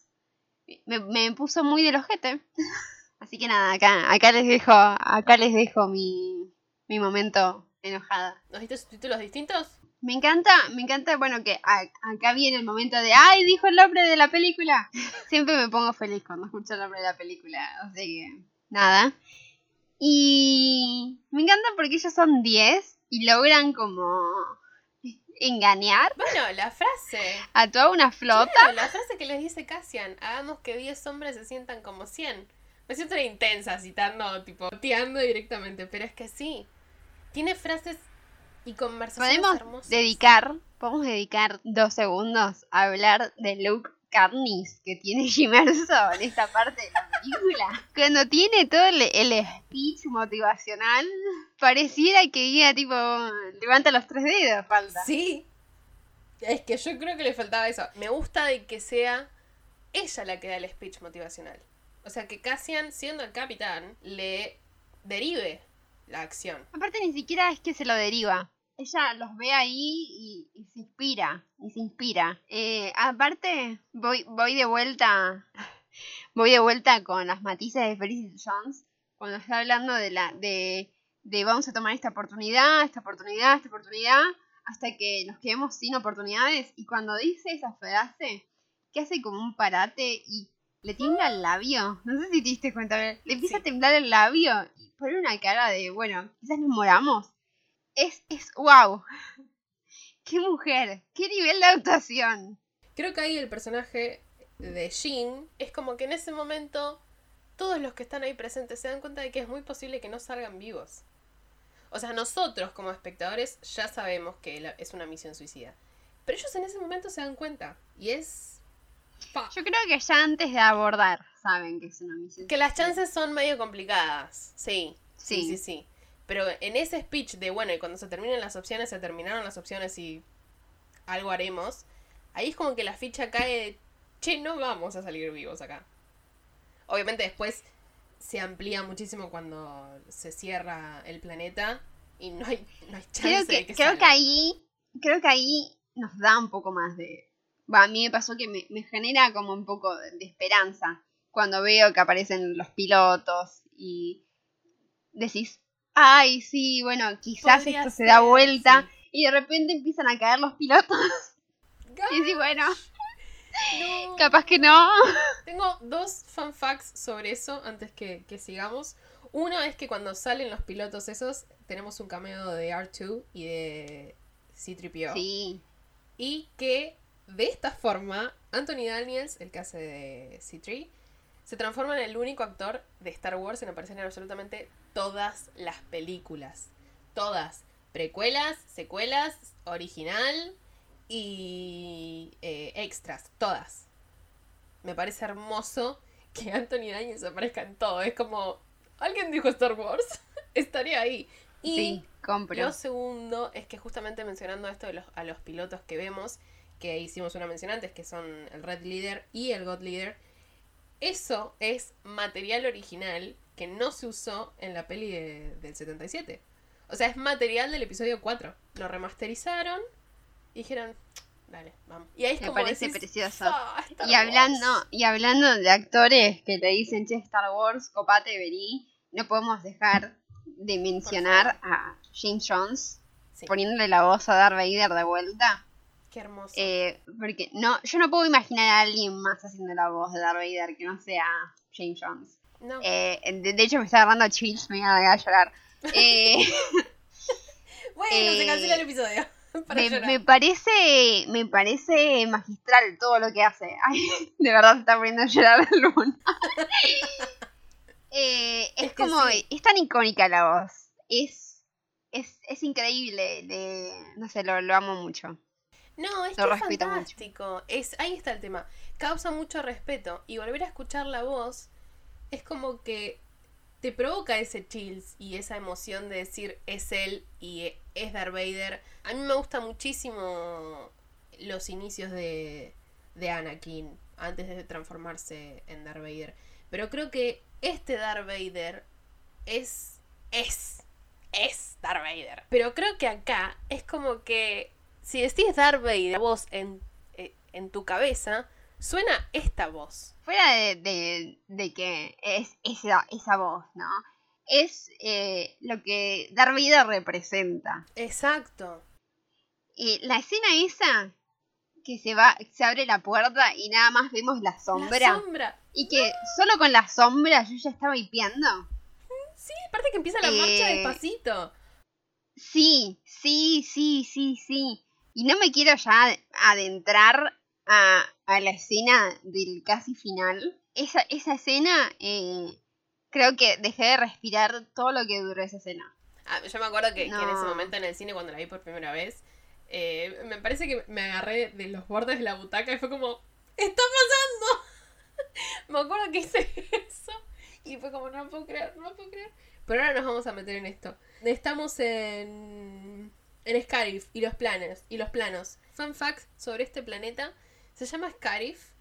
Me, me puso muy del ojete. Así que nada, acá, acá les dejo, acá les dejo mi, mi momento enojada. ¿Nos diste subtítulos distintos? Me encanta, me encanta, bueno, que a- acá viene el momento de, ¡ay, dijo el nombre de la película! [LAUGHS] Siempre me pongo feliz cuando escucho el nombre de la película, así que, nada. Y me encanta porque ellos son 10 y logran como engañar Bueno, la frase. a toda una flota. Claro, la frase que les dice Cassian. Hagamos que 10 hombres se sientan como 100. Me siento una intensa citando, tipo, teando directamente. Pero es que sí. Tiene frases y conversaciones Podemos hermosas. dedicar, podemos dedicar dos segundos a hablar de Luke Carnis que tiene [LAUGHS] Jim Erso en esta parte de la película. Cuando tiene todo el, el speech motivacional, pareciera que diga tipo, levanta los tres dedos, falta. Sí. Es que yo creo que le faltaba eso. Me gusta de que sea ella la que da el speech motivacional. O sea, que Cassian, siendo el capitán, le derive la acción. Aparte ni siquiera es que se lo deriva. Ella los ve ahí y, y se inspira, y se inspira. Eh, aparte, voy, voy de vuelta, [LAUGHS] voy de vuelta con las matices de Felicity Jones, cuando está hablando de la, de, de vamos a tomar esta oportunidad, esta oportunidad, esta oportunidad, hasta que nos quedemos sin oportunidades. Y cuando dice esa frase, que hace como un parate y le tiembla el labio. No sé si te diste cuenta, le empieza Sí. a temblar el labio y pone una cara de, bueno, quizás nos moramos. Es, es, wow. Qué mujer, qué nivel de actuación. Creo que ahí el personaje de Jean es como que en ese momento todos los que están ahí presentes se dan cuenta de que es muy posible que no salgan vivos. O sea, nosotros como espectadores ya sabemos que es una misión suicida. Pero ellos en ese momento se dan cuenta. Y es... pa. Yo creo que ya antes de abordar saben que es una misión. Que las chances son medio complicadas. Sí, sí, Sí. sí, sí. Pero en ese speech de, bueno, y cuando se terminen las opciones, se terminaron las opciones y algo haremos, ahí es como que la ficha cae de, che, no vamos a salir vivos acá. Obviamente después se amplía muchísimo cuando se cierra el planeta y no hay, no hay chance Creo de que, que creo que ahí, creo que ahí nos da un poco más de. A mí me pasó que me, me genera como un poco de, de esperanza cuando veo que aparecen los pilotos y decís, ay, sí, bueno, quizás Podría esto se da vuelta sí. y de repente empiezan a caer los pilotos [LAUGHS] y decís, bueno, No. capaz que no. [LAUGHS] Tengo dos fun facts sobre eso antes que, que sigamos. Uno es que cuando salen los pilotos esos, tenemos un cameo de R2 y de C-3PO. Sí, Y que de esta forma, Anthony Daniels, el que hace de C3, se transforma en el único actor de Star Wars en aparecer en absolutamente todas las películas. Todas. Precuelas, secuelas, original y eh, extras. Todas. Me parece hermoso que Anthony Daniels aparezca en todo. Es como, ¿alguien dijo Star Wars? [LAUGHS] Estaría ahí. Y sí, compro. lo segundo es que justamente mencionando esto de los, a los pilotos que vemos, que hicimos una mención antes, que son el Red Leader y el God Leader, eso es material original que no se usó en la peli de- del 77. O sea, es material del episodio 4. Lo remasterizaron y dijeron, dale, vamos. Y ahí es Me como parece decís, precioso. "Ah, Y hablando, Wars". y hablando de actores que le dicen, che, Star Wars, copate, vení, no podemos dejar de mencionar a James Jones Sí, poniéndole la voz a Darth Vader de vuelta. qué hermoso. Eh, porque no, yo no puedo imaginar a alguien más haciendo la voz de Darth Vader que no sea James Jones. No, Eh, de, de hecho me está agarrando chills, me voy a, llorar. [LAUGHS] Eh, [LAUGHS] bueno, se eh, cancela el episodio. [LAUGHS] Me, parece me parece magistral todo lo que hace. Ay, de verdad se está poniendo a llorar Luna. Eh, es, Es que como, sí. es tan icónica la voz. Es, es, es increíble. le- no sé, lo, lo amo mucho. No, es Lo que es mucho. fantástico. Es, ahí está el tema. Causa mucho respeto. Y volver a escuchar la voz es como que te provoca ese chills y esa emoción de decir es él y es Darth Vader. A mí me gusta muchísimo los inicios de, de Anakin antes de transformarse en Darth Vader. Pero creo que este Darth Vader es. es. es Darth Vader. Pero creo que acá es como que. Si decís Darth Vader, voz en, eh, en tu cabeza, suena esta voz. Fuera de, de, de que es esa, esa voz, ¿no? Es eh, lo que Darth Vader representa. Exacto. Y la escena esa que se va, se abre la puerta y nada más vemos la sombra. La sombra. Y que solo con la sombra yo ya estaba hipeando. Sí, aparte que empieza la marcha Eh, despacito. Sí, sí, sí, sí, sí. Y no me quiero ya adentrar a, a la escena del casi final. Esa, esa escena, eh, creo que dejé de respirar todo lo que duró esa escena. Ah, yo me acuerdo que, que en ese momento en el cine, cuando la vi por primera vez, eh, me parece que me agarré de los bordes de la butaca y fue como, ¡está pasando! [LAUGHS] me acuerdo que hice eso y fue como, no puedo creer, no puedo creer. Pero ahora nos vamos a meter en esto. Estamos en, en Scarif y los planes, y los planos. Fun fact sobre este planeta, se llama Scarif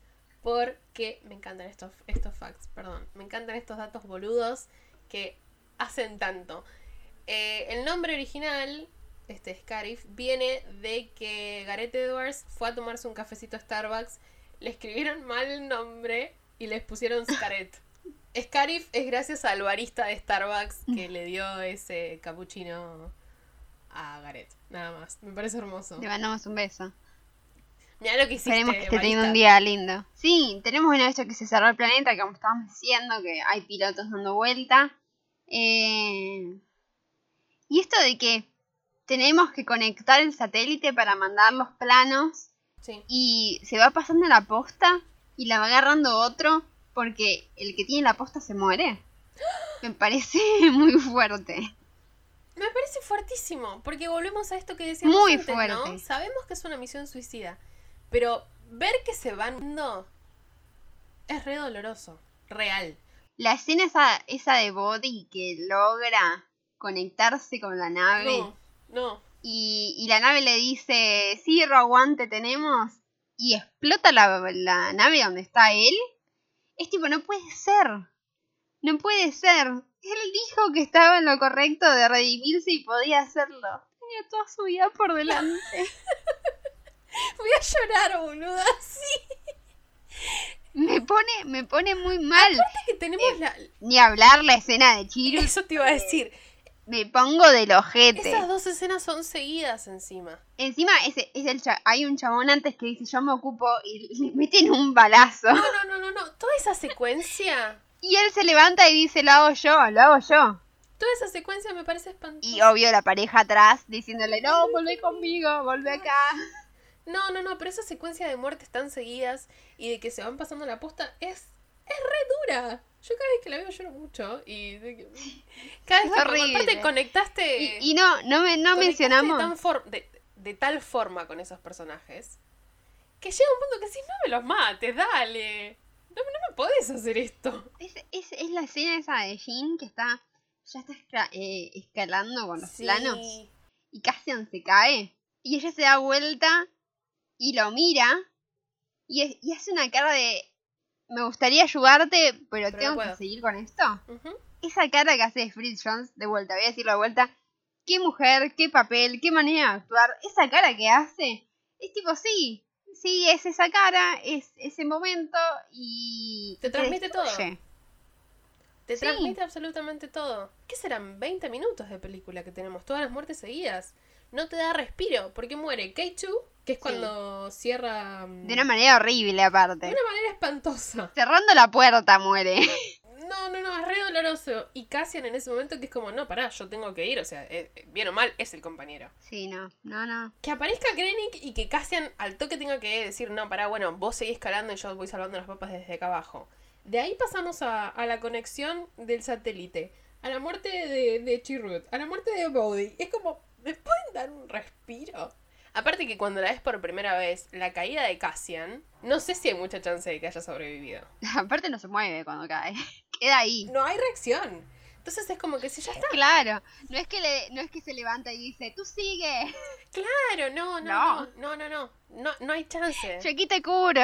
porque me encantan estos, estos facts, perdón, me encantan estos datos boludos que hacen tanto. Eh, el nombre original, este Scarif, viene de que Gareth Edwards fue a tomarse un cafecito a Starbucks, le escribieron mal el nombre y les pusieron Scareth. [LAUGHS] Scarif es gracias al barista de Starbucks que le dio ese cappuccino a Gareth. Nada más. Me parece hermoso. Le mandamos un beso. Mira lo que hiciste. Esperemos que esté teniendo un día lindo. Sí, tenemos una vez que se cerró el planeta, que como estábamos diciendo, que hay pilotos dando vuelta. Eh, Y esto de que tenemos que conectar el satélite para mandar los planos Sí. y se va pasando la posta y la va agarrando otro porque el que tiene la posta se muere. Me parece [LAUGHS] muy fuerte. Me parece fuertísimo, porque volvemos a esto que decíamos Muy antes, ¿no? fuerte. Sabemos que es una misión suicida, pero ver que se van no es re doloroso, real. La escena esa, esa de Body que logra conectarse con la nave No, no. y, y la nave le dice, sí, Rowan, te tenemos y explota la, la nave donde está él. Es tipo, no puede ser. No puede ser. Él dijo que estaba en lo correcto de redimirse y podía hacerlo. Tenía toda su vida por delante. [LAUGHS] Voy a llorar, boluda. [LAUGHS] Sí. Me pone, me pone muy mal. Es que tenemos la... Ni hablar la escena de Chiru. Eso te iba a decir. Me pongo del ojete. Esas dos escenas son seguidas encima. Encima ese, es el cha- hay un chabón antes que dice yo me ocupo y le meten un balazo. No, no, no, no, no. Toda esa secuencia... [LAUGHS] Y él se levanta y dice lo hago yo, lo hago yo. Toda esa secuencia me parece espantosa. Y obvio la pareja atrás diciéndole no, volvé conmigo, volvé acá. [LAUGHS] No, no, no, pero esa secuencia de muertes tan seguidas y de que se van pasando la posta es, es re dura. Yo cada vez que la veo lloro mucho y [LAUGHS] cada vez Es que horrible. aparte conectaste, Y, y no, no, me, no mencionamos. de, tan for- de, de tal forma con esos personajes que llega un punto que decís, no me los mates, dale. No, no me podés hacer esto. Es, es, es la escena esa de Jean que está ya está esca- eh, escalando con los Sí. planos y Cassian se cae. Y ella se da vuelta y lo mira y, es- y hace una cara de me gustaría ayudarte, pero, Pero no tengo que puedo". seguir con esto. Esa cara que hace Fritz Jones, de vuelta, voy a decirlo de vuelta. Qué mujer, qué papel, qué manera de actuar. Esa cara que hace Es tipo, sí, sí, es esa cara, es ese momento y... Te transmite todo. Te Sí. transmite absolutamente todo. ¿Qué serán 20 minutos de película que tenemos? Todas las muertes seguidas. No te da respiro, porque muere K2, que es Sí. cuando cierra mm, De una manera horrible aparte. de una manera espantosa. Cerrando la puerta muere. [LAUGHS] No, no, no, es re doloroso. Y Cassian en ese momento que es como, no, pará, yo tengo que ir. O sea, eh, eh, bien o mal, es el compañero. Sí, no, no, no. Que aparezca Krennic y que Cassian al toque tenga que decir, no, pará, bueno, vos seguís escalando y yo voy salvando las papas desde acá abajo. De ahí pasamos a, a la conexión del satélite, a la muerte de, de Chirrut, a la muerte de Bodhi. Es como, ¿me pueden dar un respiro? Aparte que cuando la ves por primera vez, la caída de Cassian, no sé si hay mucha chance de que haya sobrevivido. [LAUGHS] Aparte no se mueve cuando cae. [LAUGHS] Queda ahí. No hay reacción. Entonces es como que si ya está. Claro, no es que le, no es que se levanta y dice, tú sigue, [LAUGHS] Claro, no, no, no, no, no, no, no, no hay chance. yo aquí te curo.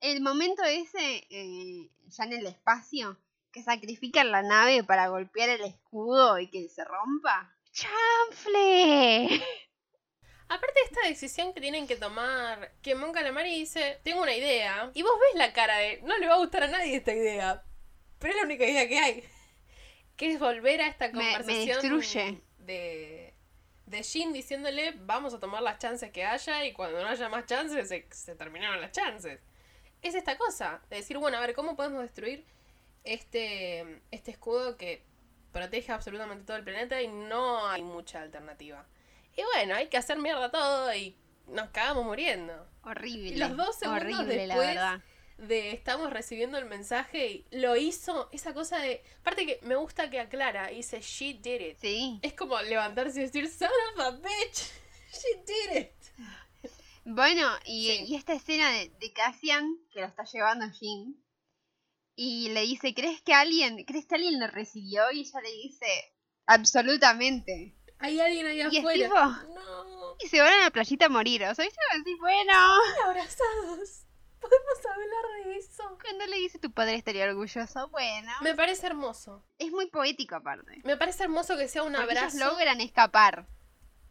El momento ese, eh, ya en el espacio, que sacrifican la nave para golpear el escudo y que se rompa. ¡Chanfle! Aparte de esta decisión que tienen que tomar, que Mon Calamari dice, tengo una idea, y vos ves la cara de, no le va a gustar a nadie esta idea, pero es la única idea que hay, que es volver a esta Me- me conversación de, de Jin diciéndole, vamos a tomar las chances que haya, y cuando no haya más chances, se, se terminaron las chances. Es esta cosa, de decir, bueno, a ver, ¿cómo podemos destruir este, este escudo que protege absolutamente todo el planeta y no hay mucha alternativa? Y bueno, hay que hacer mierda todo y nos cagamos muriendo. Horrible. Y los dos segundos horrible, la después verdad. de estamos recibiendo el mensaje y lo hizo, esa cosa de... Aparte que me gusta que aclara, dice, she did it. Sí. Es como levantarse y decir, son of a bitch, [LAUGHS] she did it. Bueno, y, Sí. y esta escena de, de Cassian, que lo está llevando Jin, y le dice, ¿crees que alguien, crees que alguien lo recibió? Y ella le dice, absolutamente. Hay alguien ahí Y afuera. tipo- No, Y se van a la playita a morir, o sea. Así, bueno. abrazados. [LAUGHS] Podemos hablar de eso. Cuando le dice tu padre estaría orgulloso, bueno. Me parece hermoso. Es muy poético aparte. Me parece hermoso que sea un Porque abrazo. ellos logran escapar.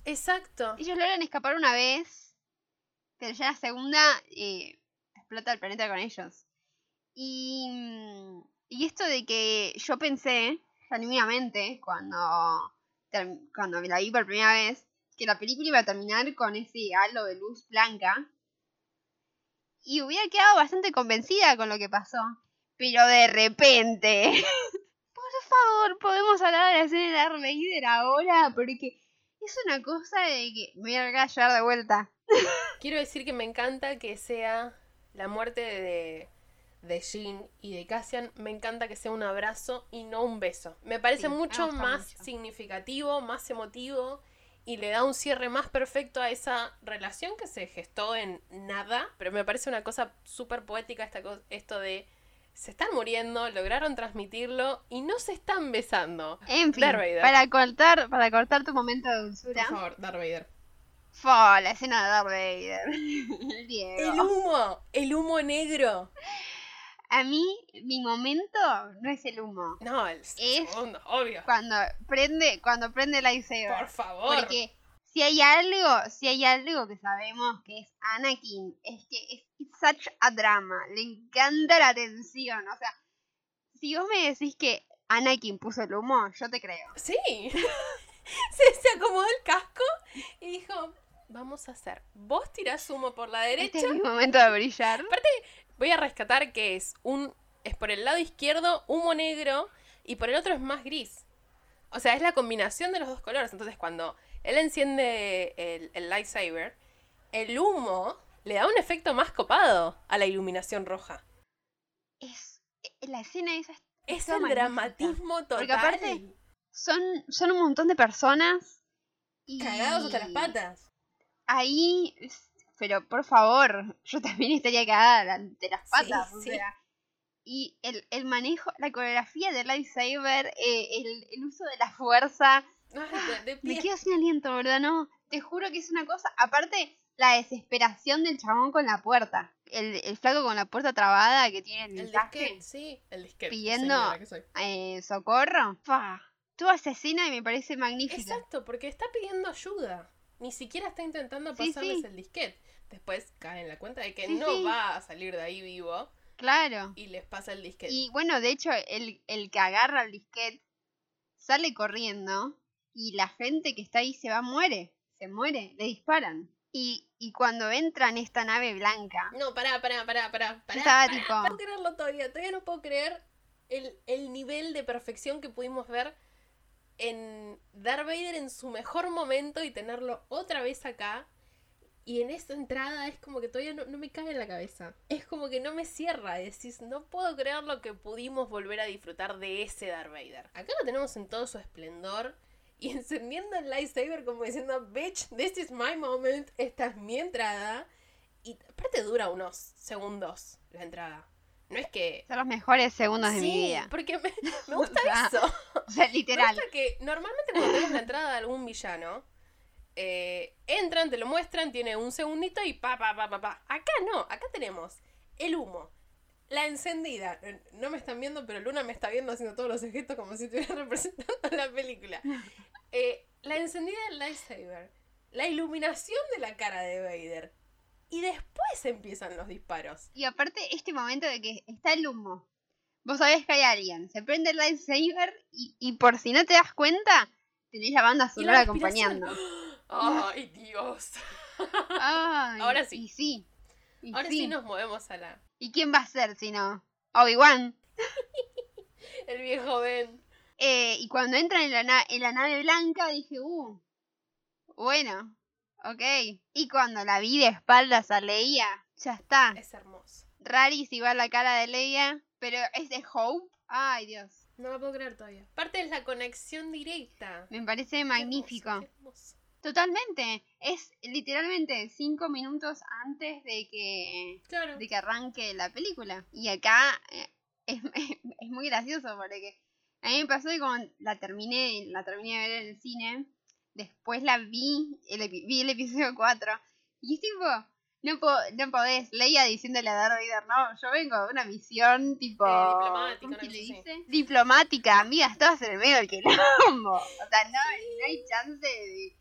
Exacto. Ellos logran escapar una vez, pero ya la segunda eh, explota el planeta con ellos. Y, y esto de que yo pensé, genuinamente, cuando, cuando la vi por primera vez, que la película iba a terminar con ese halo de luz blanca. Y hubiera quedado bastante convencida con lo que pasó. Pero de repente... [LAUGHS] Por favor, podemos hablar de la escena de Darth ahora, porque es una cosa de que me voy a llevar de vuelta. [LAUGHS] Quiero decir que me encanta que sea la muerte de, de Jean y de Cassian. Me encanta que sea un abrazo y no un beso. Me parece Sí, mucho más mucho. significativo, más emotivo y le da un cierre más perfecto a esa relación que se gestó en nada. Pero me parece una cosa súper poética esta co- esto de se están muriendo, lograron transmitirlo y no se están besando. En fin, Darth Vader. para cortar, para cortar tu momento de Por dulzura. favor, Darth Vader. Fue la escena de Darth Vader. [LAUGHS] El humo, el humo negro. A mí, mi momento no es el humo. No, el segundo, obvio. Cuando prende, cuando prende el lightsaber. Por favor. Porque si hay algo, si hay algo que sabemos que es Anakin, es que es it's such a drama. Le encanta la tensión. O sea, si vos me decís que Anakin puso el humo, yo te creo. Sí. [LAUGHS] se, se acomodó el casco y dijo, vamos a hacer. Vos tirás humo por la Este derecha. es mi momento de brillar. Voy a rescatar que es un es por el lado izquierdo humo negro y por el otro es más gris. O sea, es la combinación de los dos colores. Entonces, cuando él enciende el, el lightsaber, el humo le da un efecto más copado a la iluminación roja. Es, eh, la escena esa es Es el magnífica. dramatismo total. Porque aparte- son, son un montón de personas. Y Cagados hasta las patas. Ahí, es- pero por favor, yo también estaría cagada de las patas. Sí, o sí. sea. Y el, el manejo, la coreografía del lightsaber, eh, el, el uso de la fuerza. Ay, de, de Me quedo sin aliento, ¿verdad? No, te juro que es una cosa. Aparte, la desesperación del chabón con la puerta. El, el flaco con la puerta trabada que tiene el El disquete, sí. El disquete. Pidiendo- eh, socorro. Fa. Toda esa escena me parece magnífica. Exacto, porque está pidiendo ayuda. ni siquiera está intentando Sí, pasarles sí. el disquete. Después cae en la cuenta de que Sí, no sí. va a salir de ahí vivo Claro. y les pasa el disquete. Y bueno, de hecho, el, el que agarra el disquete sale corriendo y la gente que está ahí se va, muere. Se muere, le disparan. Y, y cuando entra en esta nave blanca, No, pará, pará, pará, pará. pará, estaba pará, tipo, No puedo creerlo todavía. Todavía no puedo creer el, el nivel de perfección que pudimos ver en Darth Vader en su mejor momento y tenerlo otra vez acá. Y en esta entrada es como que todavía no, no me cae en la cabeza. Es como que no me cierra. Decís, no puedo creer lo que pudimos volver a disfrutar de ese Darth Vader. Acá lo tenemos en todo su esplendor. Y [LAUGHS] encendiendo el lightsaber como diciendo, bitch, this is my moment. Esta es mi entrada. Y aparte dura unos segundos la entrada. No es que... son los mejores segundos de mi vida. porque me, me [LAUGHS] gusta eso. O sea, Me literal. gusta que normalmente cuando tenemos la entrada de algún villano, eh, entran, te lo muestran, tiene un segundito y pa, pa, pa, pa, pa. Acá no, acá tenemos el humo, la encendida. No me están viendo, pero Luna me está viendo haciendo todos los gestos como si estuviera [LAUGHS] representando la película. [LAUGHS] Eh, la encendida del lightsaber, la iluminación de la cara de Vader. Y después empiezan los disparos. Y aparte, este momento de que está el humo. Vos sabés que hay alguien. Se prende el lightsaber y, y por si no te das cuenta, tenés la banda la sonora acompañando. ¡Ay, Dios! Ay, Ahora sí. Y sí. y Ahora sí nos movemos a la... ¿Y quién va a ser si no? Obi-Wan. [LAUGHS] El viejo Ben. Eh, y cuando entran en la, na- en la nave blanca dije, uh, bueno, ok. Y cuando la vi de espaldas a Leia, ya está. Es hermoso. Rarísima la cara de Leia, pero es de Hope. Ay, Dios. No lo puedo creer todavía. Aparte es la conexión directa. Me parece Qué magnífico. hermoso, qué hermoso. Totalmente. Es literalmente cinco minutos antes de que, Claro. de que arranque la película. Y acá eh, es, [LAUGHS] es muy gracioso porque a mí me pasó que cuando la terminé, la terminé de ver en el cine, después la vi, el, vi el episodio 4 y es tipo, no, po- no podés, Leia diciéndole a Darth Vader, no, yo vengo de una misión tipo... Eh, diplomática, ¿cómo una se le dice? Diplomática, amiga, estabas en el medio del quilombo. [LAUGHS] O sea, no, no hay chance de,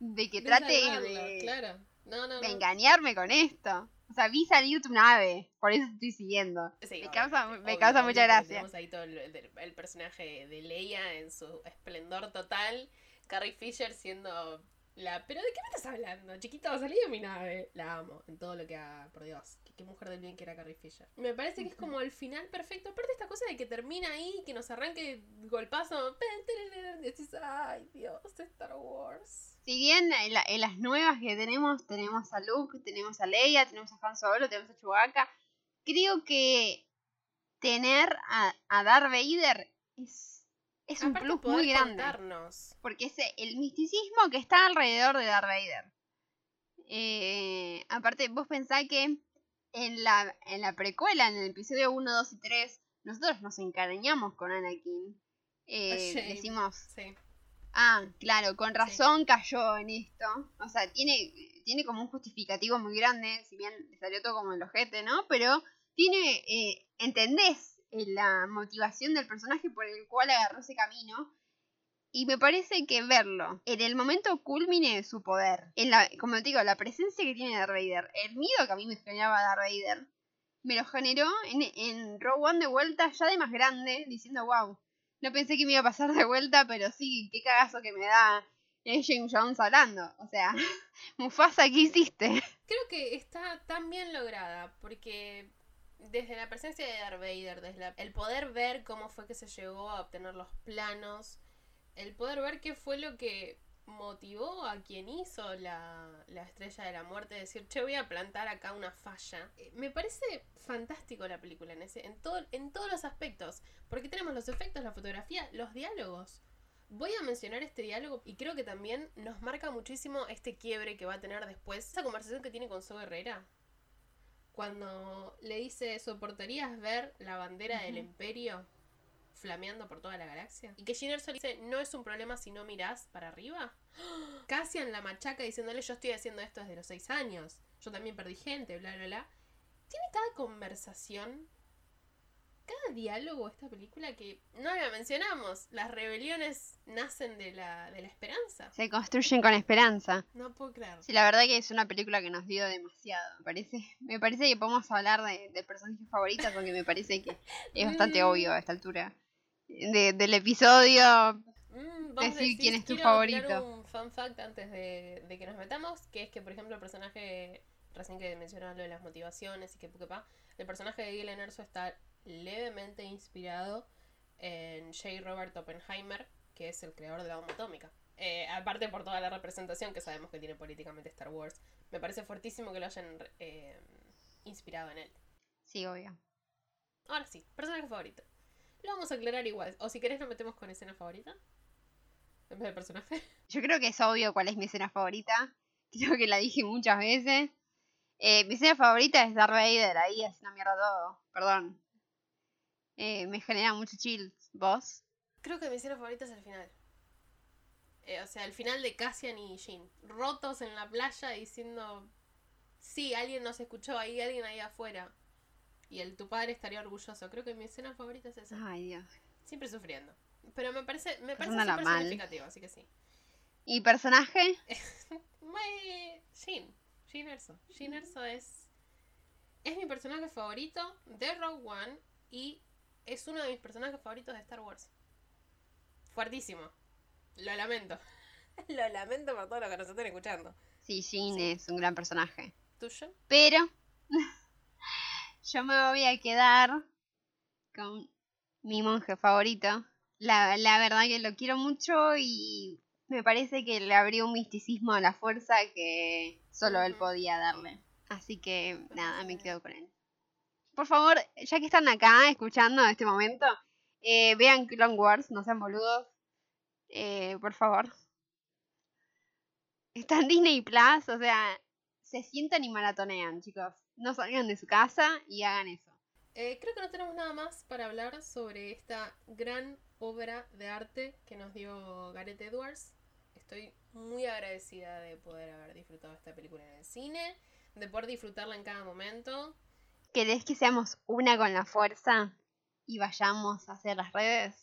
de que trate salvarlo, de, Claro. No, no, de no. engañarme con esto. O sea, vi salir tu nave, por eso estoy siguiendo. Sí, me obvio, causa, me obvio, causa obvio, mucha gracia. Tenemos ahí todo el, el- el personaje de Leia en su esplendor total. Carrie Fisher siendo la. ¿Pero de qué me estás hablando? Chiquito, salí de mi nave. La amo en todo lo que haga. Por Dios. Qué, mujer del bien que era Carrie Fisher. Me parece que es como el final perfecto. Aparte, esta cosa de que termina ahí, que nos arranque golpazo. Decís, ay, Dios, Star Wars. Si bien en, la- en las nuevas que tenemos, tenemos a Luke, tenemos a Leia, tenemos a Han Solo, tenemos a Chewbacca, creo que tener a, a Darth Vader es, es un Aparte, plus poder muy grande. contarnos. Porque es el misticismo que está alrededor de Darth Vader. Eh, aparte, vos pensás que en la, en la precuela, en el episodio 1, 2 y 3, nosotros nos encariñamos con Anakin. Eh, Shame. decimos, Sí. ah, claro, con razón cayó en esto. O sea, tiene, tiene como un justificativo muy grande, si bien le salió todo como el ojete, ¿no? Pero tiene, eh, entendés eh, la motivación del personaje por el cual agarró ese camino. Y me parece que verlo en el momento culmine de su poder, en la, como te digo, la presencia que tiene Darth Vader, el miedo que a mí me generaba Darth Vader, me lo generó en, en Rogue One de vuelta ya de más grande, diciendo, wow, no pensé que me iba a pasar de vuelta, pero sí, qué cagazo que me da eh, James Jones hablando. O sea, [LAUGHS] Mufasa, ¿qué hiciste? Creo que está tan bien lograda porque desde la presencia de Darth Vader, desde la- el poder ver cómo fue que se llegó a obtener los planos, el poder ver qué fue lo que motivó a quien hizo la, la estrella de la muerte, decir, che, voy a plantar acá una falla. Eh, Me parece fantástico la película en, ese, en, todo, en todos los aspectos, porque tenemos los efectos, la fotografía, los diálogos. Voy a mencionar este diálogo y creo que también nos marca muchísimo este quiebre que va a tener después. Esa conversación que tiene con So Herrera. Cuando le dice, ¿soportarías ver la bandera del imperio flameando por toda la galaxia? Y que Erso le dice, no es un problema si no mirás para arriba. [GASPS] Cassian la machaca diciéndole, yo estoy haciendo esto desde los seis años. Yo también perdí gente, bla, bla, bla. Tiene cada conversación cada diálogo de esta película que no la mencionamos. Las rebeliones nacen de la, de la esperanza. Se construyen con esperanza. No puedo creer. Sí, la verdad que es una película que nos dio demasiado. Me parece, me parece que podemos hablar de, de personajes favoritos porque me parece que es bastante Mm. obvio a esta altura. De- del episodio. Mm, Decir decís, quién es tu favorito. un fun fact antes de, de que nos metamos, que es que, por ejemplo, el personaje, recién que mencionaba lo de las motivaciones y que que pa, el personaje de Gillian Erso está levemente inspirado en J. Robert Oppenheimer, que es el creador de la bomba atómica. Eh, aparte por toda la representación que sabemos que tiene políticamente Star Wars. Me parece fuertísimo que lo hayan eh, inspirado en él. Sí, obvio. Ahora sí, personaje favorito. Lo vamos a aclarar igual. O si querés nos metemos con escena favorita. En vez de personaje. [LAUGHS] Yo creo que es obvio cuál es mi escena favorita. Creo que la dije muchas veces. Eh, mi escena favorita es Darth Vader ahí haciendo mierda todo. Perdón. Eh, me genera mucho chills. ¿Vos? Creo que mi escena favorita es el final. Eh, o sea, el final de Cassian y Jin. Rotos en la playa diciendo... Sí, alguien nos escuchó ahí, alguien ahí afuera. Y el tu padre estaría orgulloso. Creo que mi escena favorita es esa. Ay, Dios. Siempre sufriendo. Pero me parece, me parece Pasándola súper mal. significativo, así que sí. ¿Y personaje? [LAUGHS] Jin. Jin Erso. Jin Erso es... Es mi personaje favorito de Rogue One y es uno de mis personajes favoritos de Star Wars. Fuertísimo. Lo lamento. [LAUGHS] Lo lamento por todo lo que nos estén escuchando. Sí, Jin es un gran personaje. ¿Tuyo? Pero [LAUGHS] yo me voy a quedar con mi monje favorito. La, la verdad que lo quiero mucho y me parece que le abrió un misticismo a la fuerza que solo él podía darle. Así que nada, me quedo con él. Por favor, ya que están acá escuchando en este momento, eh, vean Clone Wars, no sean boludos. Eh, por favor. Está en Disney Plus, o sea, se sientan y maratonean, chicos. No salgan de su casa y hagan eso. Eh, creo que no tenemos nada más para hablar sobre esta gran obra de arte que nos dio Gareth Edwards. Estoy muy agradecida de poder haber disfrutado esta película en el cine, de poder disfrutarla en cada momento. ¿Querés que seamos una con la fuerza y vayamos a hacer las redes?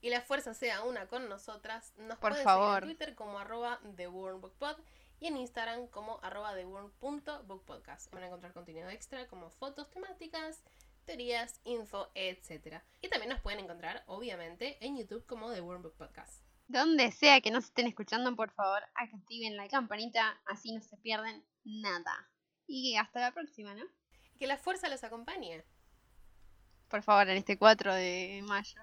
y la fuerza sea una con nosotras, nos Por pueden favor. seguir en Twitter como arroba TheWormBookPod y en Instagram como arroba TheWorm.bookpodcast. Van a encontrar contenido extra como fotos temáticas, teorías, info, etc. Y también nos pueden encontrar, obviamente, en YouTube como The Worm Book Podcast. Donde sea que nos estén escuchando, por favor, activen la campanita, así no se pierden nada. Y hasta la próxima, ¿no? Que la fuerza los acompañe. Por favor, en este 4 de mayo.